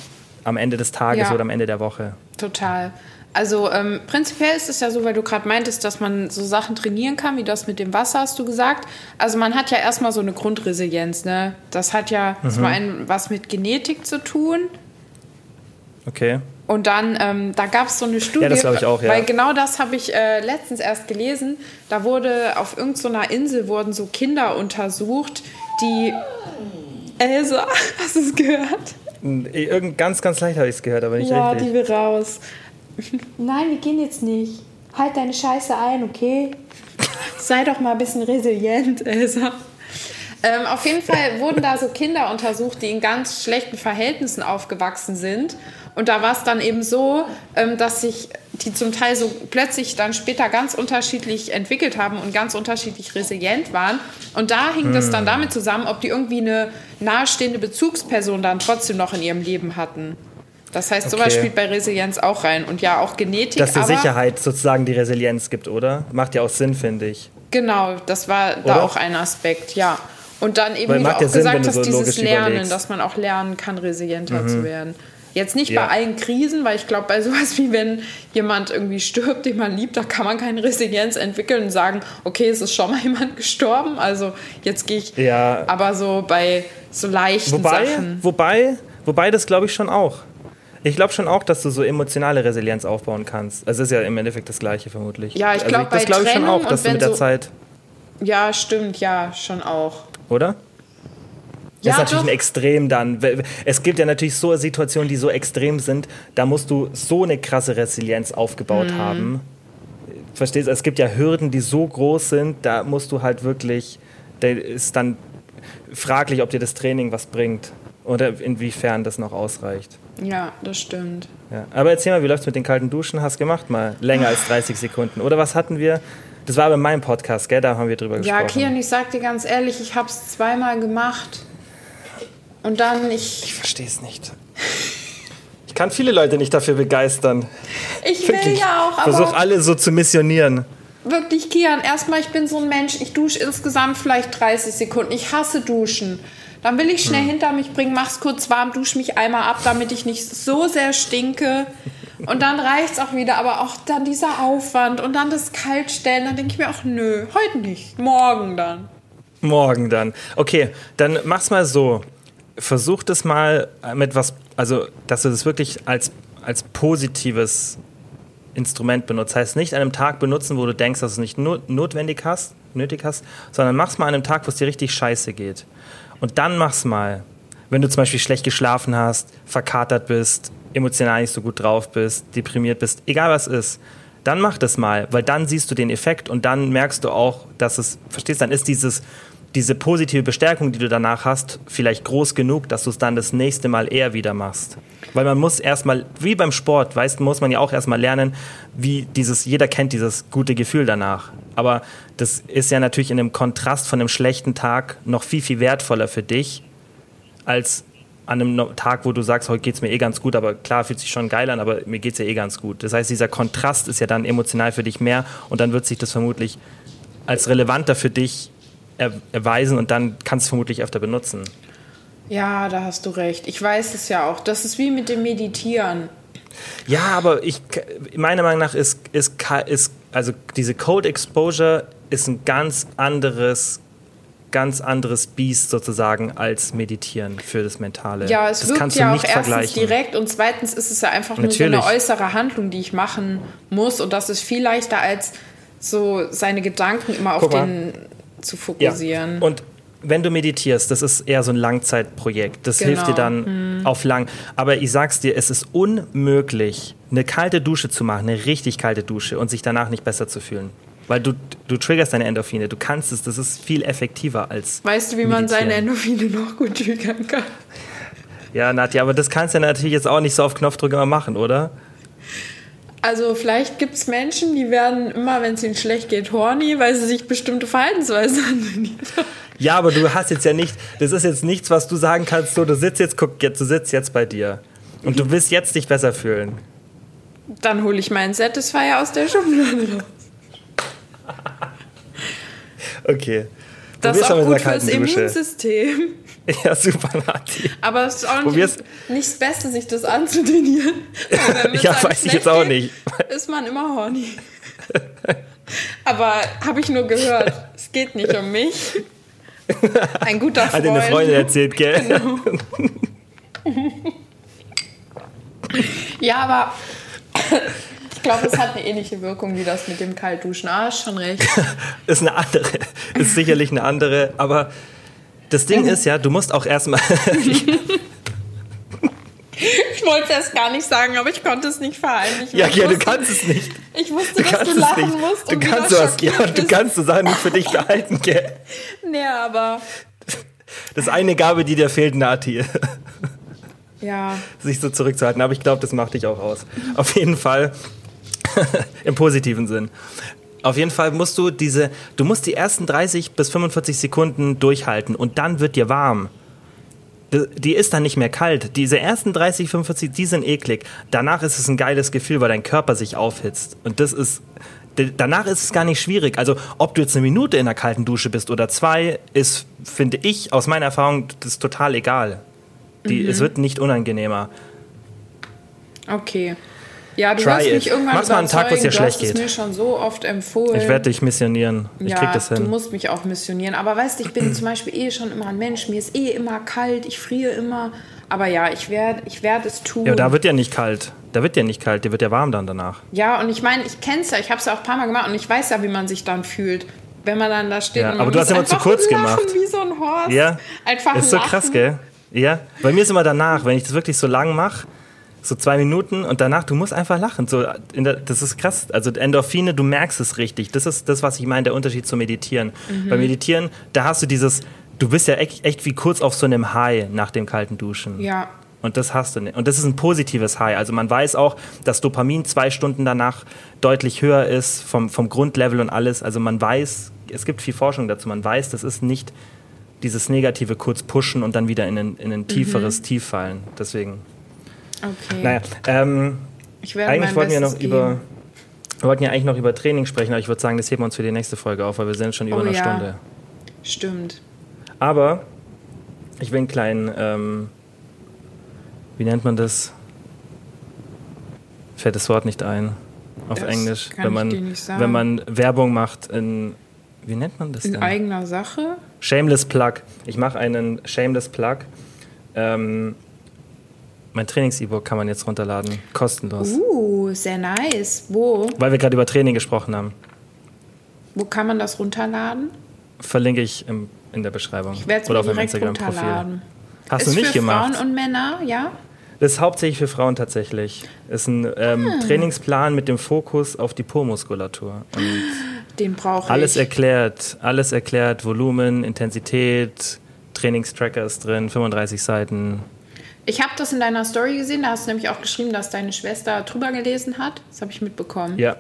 am Ende des Tages ja. oder am Ende der Woche. Total. Also ähm, prinzipiell ist es ja so, weil du gerade meintest, dass man so Sachen trainieren kann, wie das mit dem Wasser, hast du gesagt. Also man hat ja erstmal so eine Grundresilienz, ne? Das hat ja mhm. zum einen was mit Genetik zu tun. Okay. Und dann, ähm, da gab es so eine Studie, ja, das ich auch, ja. weil genau das habe ich äh, letztens erst gelesen. Da wurde auf irgendeiner so Insel wurden so Kinder untersucht, die Elsa, hast du es gehört? Irgend, ganz, ganz leicht habe ich es gehört, aber nicht ja, richtig. Ja, die will raus. Nein, wir gehen jetzt nicht. Halt deine Scheiße ein, okay? Sei doch mal ein bisschen resilient, Elsa. Ähm, auf jeden Fall wurden da so Kinder untersucht, die in ganz schlechten Verhältnissen aufgewachsen sind. Und da war es dann eben so, ähm, dass sich die zum Teil so plötzlich dann später ganz unterschiedlich entwickelt haben und ganz unterschiedlich resilient waren. Und da hing das dann hm. damit zusammen, ob die irgendwie eine nahestehende Bezugsperson dann trotzdem noch in ihrem Leben hatten. Das heißt, sowas okay. spielt bei Resilienz auch rein. Und ja, auch Genetik. Dass die Sicherheit sozusagen die Resilienz gibt, oder? Macht ja auch Sinn, finde ich. Genau, das war oder? da auch ein Aspekt, ja. Und dann eben, wie du auch Sinn, gesagt hast, so dieses Lernen, überlegst. dass man auch lernen kann, resilienter mhm. zu werden. Jetzt nicht ja. bei allen Krisen, weil ich glaube, bei sowas wie wenn jemand irgendwie stirbt, den man liebt, da kann man keine Resilienz entwickeln und sagen, okay, es ist schon mal jemand gestorben, also jetzt gehe ich. Ja. Aber so bei so leichten wobei, Sachen. Wobei, wobei das glaube ich schon auch. Ich glaube schon auch, dass du so emotionale Resilienz aufbauen kannst. Also ist ja im Endeffekt das Gleiche vermutlich. Ja, ich glaube, also, das glaube ich schon auch, dass du mit der so, Zeit. Ja, stimmt, ja, schon auch. Oder? Das ist natürlich doch. ein Extrem dann. Es gibt ja natürlich so Situationen, die so extrem sind, da musst du so eine krasse Resilienz aufgebaut mhm. haben. Verstehst du? Es gibt ja Hürden, die so groß sind, da musst du halt wirklich, da ist dann fraglich, ob dir das Training was bringt oder inwiefern das noch ausreicht. Ja, das stimmt. Ja. Aber erzähl mal, wie läuft es mit den kalten Duschen? Hast du gemacht mal länger als 30 Sekunden? Oder was hatten wir? Das war bei meinem Podcast, gell? Da haben wir drüber gesprochen. Ja, Kian, ich sag dir ganz ehrlich, ich habe es zweimal gemacht. Und dann ich. Ich verstehe es nicht. Ich kann viele Leute nicht dafür begeistern. Ich will Wirklich. ja auch, aber. Versuch alle so zu missionieren. Wirklich, Kian, erstmal, ich bin so ein Mensch, ich dusche insgesamt vielleicht 30 Sekunden. Ich hasse Duschen. Dann will ich schnell hm. hinter mich bringen, mach's kurz warm, dusche mich einmal ab, damit ich nicht so sehr stinke. Und dann reicht's auch wieder, aber auch dann dieser Aufwand und dann das Kaltstellen, dann denke ich mir auch, nö, heute nicht, morgen dann. Morgen dann. Okay, dann mach's mal so versuch das mal mit was, also dass du das wirklich als, als positives Instrument benutzt. Heißt nicht an einem Tag benutzen, wo du denkst, dass du es nicht notwendig hast, nötig hast, sondern mach's mal an einem Tag, wo es dir richtig scheiße geht. Und dann mach's mal, wenn du zum Beispiel schlecht geschlafen hast, verkatert bist, emotional nicht so gut drauf bist, deprimiert bist, egal was ist, dann mach das mal, weil dann siehst du den Effekt und dann merkst du auch, dass es, verstehst, dann ist dieses diese positive Bestärkung, die du danach hast, vielleicht groß genug, dass du es dann das nächste Mal eher wieder machst. Weil man muss erstmal, wie beim Sport, weißt, muss man ja auch erstmal lernen, wie dieses, jeder kennt dieses gute Gefühl danach. Aber das ist ja natürlich in einem Kontrast von einem schlechten Tag noch viel, viel wertvoller für dich, als an einem Tag, wo du sagst, heute geht es mir eh ganz gut, aber klar, fühlt sich schon geil an, aber mir geht es ja eh ganz gut. Das heißt, dieser Kontrast ist ja dann emotional für dich mehr und dann wird sich das vermutlich als relevanter für dich erweisen und dann kannst du es vermutlich öfter benutzen. Ja, da hast du recht. Ich weiß es ja auch. Das ist wie mit dem Meditieren. Ja, aber ich, meiner Meinung nach ist, ist, ist also diese Code Exposure ist ein ganz anderes ganz anderes Biest sozusagen als Meditieren für das Mentale. Ja, es das wirkt ja auch erstens direkt und zweitens ist es ja einfach Natürlich. nur so eine äußere Handlung, die ich machen muss und das ist viel leichter als so seine Gedanken immer Guck auf mal. den zu fokussieren. Ja. Und wenn du meditierst, das ist eher so ein Langzeitprojekt. Das genau. hilft dir dann hm. auf lang. Aber ich sag's dir, es ist unmöglich, eine kalte Dusche zu machen, eine richtig kalte Dusche und sich danach nicht besser zu fühlen. Weil du, du triggerst deine Endorphine, du kannst es, das ist viel effektiver als. Weißt du, wie man seine Endorphine noch gut triggern kann? Ja, Nadja, aber das kannst du natürlich jetzt auch nicht so auf Knopfdruck immer machen, oder? Also vielleicht gibt es Menschen, die werden immer, wenn es ihnen schlecht geht, horny, weil sie sich bestimmte Verhaltensweisen annehmen. Ja, aber du hast jetzt ja nicht, das ist jetzt nichts, was du sagen kannst, so, du sitzt jetzt, guck, jetzt, du sitzt jetzt bei dir. Und du willst jetzt dich besser fühlen. Dann hole ich meinen Satisfier aus der Schublade raus. Okay. Das ist auch gut fürs Immunsystem. Ja, super, Nati. Aber es ist auch nicht, nicht das Beste, sich das anzutrainieren. ja, weiß ich jetzt auch nicht. Ist man immer horny. Aber habe ich nur gehört, es geht nicht um mich. Ein guter Freund. Hat dir eine Freundin erzählt, gell? Genau. ja, aber glaube, es hat eine ähnliche Wirkung wie das mit dem Kaltduschen. Ah, ist schon recht. ist eine andere. Ist sicherlich eine andere. Aber das Ding ist ja, du musst auch erstmal. Ich wollte es gar nicht sagen, aber ich konnte es nicht verheimlichen. Ja, ja, du kannst es nicht. Ich wusste, du dass du lachen nicht. musst. Du kannst sowas, ja, du kannst so Sachen nicht für dich behalten, gell? Nee, aber. Das ist eine Gabe, die dir fehlt, Nati. Ja. Sich so zurückzuhalten. Aber ich glaube, das macht dich auch aus. Auf jeden Fall. Im positiven Sinn. Auf jeden Fall musst du diese, du musst die ersten 30 bis 45 Sekunden durchhalten und dann wird dir warm. Die ist dann nicht mehr kalt. Diese ersten 30, 45, die sind eklig. Danach ist es ein geiles Gefühl, weil dein Körper sich aufhitzt. Und das ist, danach ist es gar nicht schwierig. Also, ob du jetzt eine Minute in der kalten Dusche bist oder zwei, ist, finde ich, aus meiner Erfahrung, das ist total egal. Die, mhm. Es wird nicht unangenehmer. Okay. Ja, du Try wirst mich irgendwann Mach's mal einen Tag, wo es dir schlecht geht. Du hast es mir schon so oft empfohlen. Ich werde dich missionieren. Ich ja, krieg das hin. du musst mich auch missionieren. Aber weißt du, ich bin zum Beispiel eh schon immer ein Mensch. Mir ist eh immer kalt. Ich friere immer. Aber ja, ich werde ich werd es tun. Ja, da wird ja nicht kalt. Da wird ja nicht kalt. Dir wird ja warm dann danach. Ja, und ich meine, ich kenne es ja. Ich habe es ja auch ein paar Mal gemacht. Und ich weiß ja, wie man sich dann fühlt. Wenn man dann da steht ja, aber du hast immer zu kurz lachen, gemacht. wie so ein Horst. Ja, einfach ist so krass, gell? Ja, bei mir ist immer danach, wenn ich das wirklich so lang mache, so zwei Minuten und danach, du musst einfach lachen. So der, das ist krass. Also Endorphine, du merkst es richtig. Das ist das, was ich meine, der Unterschied zum Meditieren. Mhm. Beim Meditieren, da hast du dieses, du bist ja echt, echt wie kurz auf so einem High nach dem kalten Duschen. Ja. Und das hast du nicht. Und das ist ein positives High. Also man weiß auch, dass Dopamin zwei Stunden danach deutlich höher ist vom, vom Grundlevel und alles. Also man weiß, es gibt viel Forschung dazu, man weiß, das ist nicht dieses Negative kurz pushen und dann wieder in ein, in ein tieferes mhm. Tief fallen. Deswegen. Okay. Naja, ähm, eigentlich wollten wir noch geben. über. Wir wollten ja eigentlich noch über Training sprechen, aber ich würde sagen, das heben wir uns für die nächste Folge auf, weil wir sind schon über oh, eine ja. Stunde. Stimmt. Aber ich will einen kleinen, ähm, wie nennt man das? Fällt das Wort nicht ein auf das Englisch, kann wenn man ich dir nicht sagen. wenn man Werbung macht in wie nennt man das In denn? eigener Sache? Shameless Plug. Ich mache einen Shameless Plug. Ähm, mein Trainings-E-Book kann man jetzt runterladen, kostenlos. Uh, sehr nice. Wo? Weil wir gerade über Training gesprochen haben. Wo kann man das runterladen? Verlinke ich im, in der Beschreibung. Ich werde es Oder auf meinem Instagram-Profil. Hast ist du nicht für gemacht? Frauen und Männer, ja? Das ist hauptsächlich für Frauen tatsächlich. Ist ein ähm, Ah. Trainingsplan mit dem Fokus auf die Po-Muskulatur. Den brauche alles ich. erklärt, alles erklärt, Volumen, Intensität, Trainingstracker ist drin, 35 Seiten. Ich habe das in deiner Story gesehen, da hast du nämlich auch geschrieben, dass deine Schwester drüber gelesen hat. Das habe ich mitbekommen. Ja,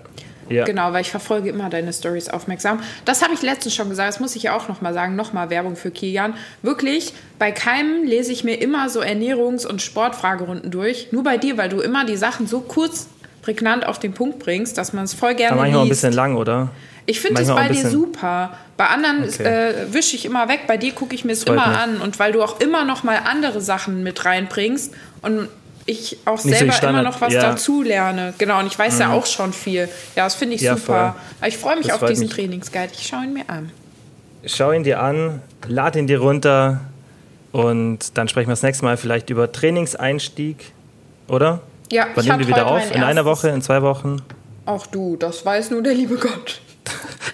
ja. Genau, weil ich verfolge immer deine Stories aufmerksam. Das habe ich letztens schon gesagt, das muss ich ja auch nochmal sagen, nochmal Werbung für Kilian. Wirklich, bei keinem lese ich mir immer so Ernährungs- und Sportfragerunden durch. Nur bei dir, weil du immer die Sachen so kurz, prägnant auf den Punkt bringst, dass man es voll gerne Aber manchmal ein liest. bisschen lang, oder? Ich finde es bei dir super. Bei anderen Okay. äh, wische ich immer weg, bei dir gucke ich mir es immer mich. an. Und weil du auch immer noch mal andere Sachen mit reinbringst und ich auch Nicht so selber immer Standard- noch was ja. Mhm. dazu lerne. Genau, und ich weiß ja auch schon viel. Ja, das finde ich Ja, super. voll. Ich freue mich Das auf diesen mich. Trainingsguide. Ich schaue ihn mir an. Schau ihn dir an, lad ihn dir runter und dann sprechen wir das nächste Mal vielleicht über Trainingseinstieg, oder? Ja, Wann ich nehmen wir wieder auf? In einer Woche, in zwei Wochen? Auch du, das weiß nur der liebe Gott.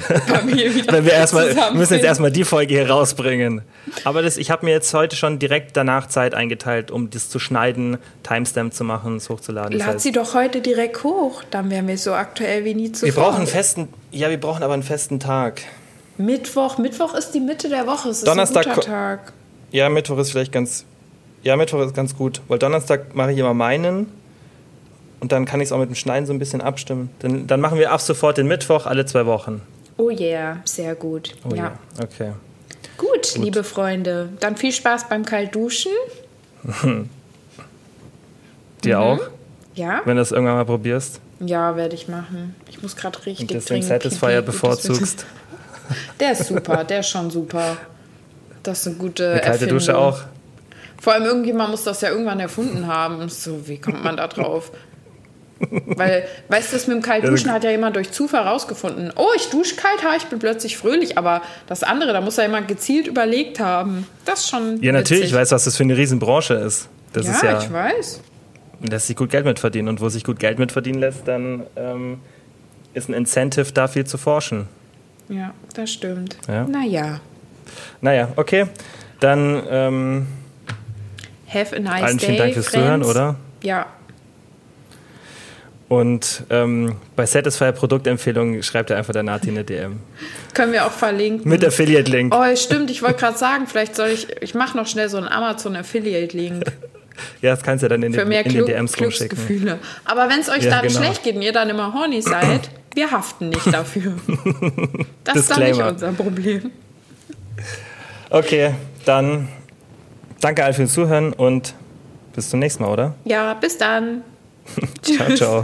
Wieder Wenn wir erstmal, müssen jetzt erstmal die Folge hier rausbringen. Aber das, ich habe mir jetzt heute schon direkt danach Zeit eingeteilt, um das zu schneiden, Timestamp zu machen, es hochzuladen. Das Lad heißt, sie doch heute direkt hoch. Dann wären wir so aktuell wie nie zuvor. wir brauchen einen festen, ja, wir brauchen aber einen festen Tag. Mittwoch. Mittwoch ist die Mitte der Woche. Es ist Donnerstag ein guter Tag. Ja, Mittwoch ist vielleicht ganz, ja, Mittwoch ist ganz gut, weil Donnerstag mache ich immer meinen und dann kann ich es auch mit dem Schneiden so ein bisschen abstimmen. Dann, dann machen wir ab sofort den Mittwoch alle zwei Wochen. Oh yeah, sehr gut. Oh ja. ja, okay. Gut, liebe Freunde. Dann viel Spaß beim Kaltduschen. Dir auch? Ja? Wenn du das irgendwann mal probierst? Ja, werde ich machen. Ich muss gerade richtig Und deswegen dringend Satisfyer Pipi. bevorzugst. Der ist super, der ist schon super. Das ist eine gute Eine kalte Erfindung. Dusche auch. Vor allem irgendjemand muss das ja irgendwann erfunden haben. So, wie kommt man da drauf? Weil, weißt du, das mit dem Kaltduschen hat ja jemand durch Zufall rausgefunden. Oh, ich dusche kalt, ha, ich bin plötzlich fröhlich. Aber das andere, da muss ja jemand gezielt überlegt haben. Das ist schon. Ja, natürlich, witzig. ich weiß, was das für eine Riesenbranche ist. Das ja, ist ja, ich weiß. lässt sich gut Geld mit verdienen. Und wo sich gut Geld mit verdienen lässt, dann ähm, ist ein Incentive, da viel zu forschen. Ja, das stimmt. Ja. Naja. Naja, okay. Dann ähm, Have a nice allen day. vielen Dank fürs friends. Zuhören, oder? Ja. Und ähm, bei Satisfyer Produktempfehlungen schreibt ihr einfach der Nati eine DM. Können wir auch verlinken. Mit Affiliate-Link. Oh, stimmt, ich wollte gerade sagen, vielleicht soll ich, ich mache noch schnell so einen Amazon-Affiliate-Link Ja, das kannst du dann in, für den, mehr in den Glück, DMs rumschicken. Glücksgefühle. Aber wenn es euch Ja, dann genau. schlecht geht und ihr dann immer horny seid, wir haften nicht dafür. Das ist doch nicht unser Problem. Okay, dann danke allen fürs Zuhören und bis zum nächsten Mal, oder? Ja, bis dann. Ciao, ciao.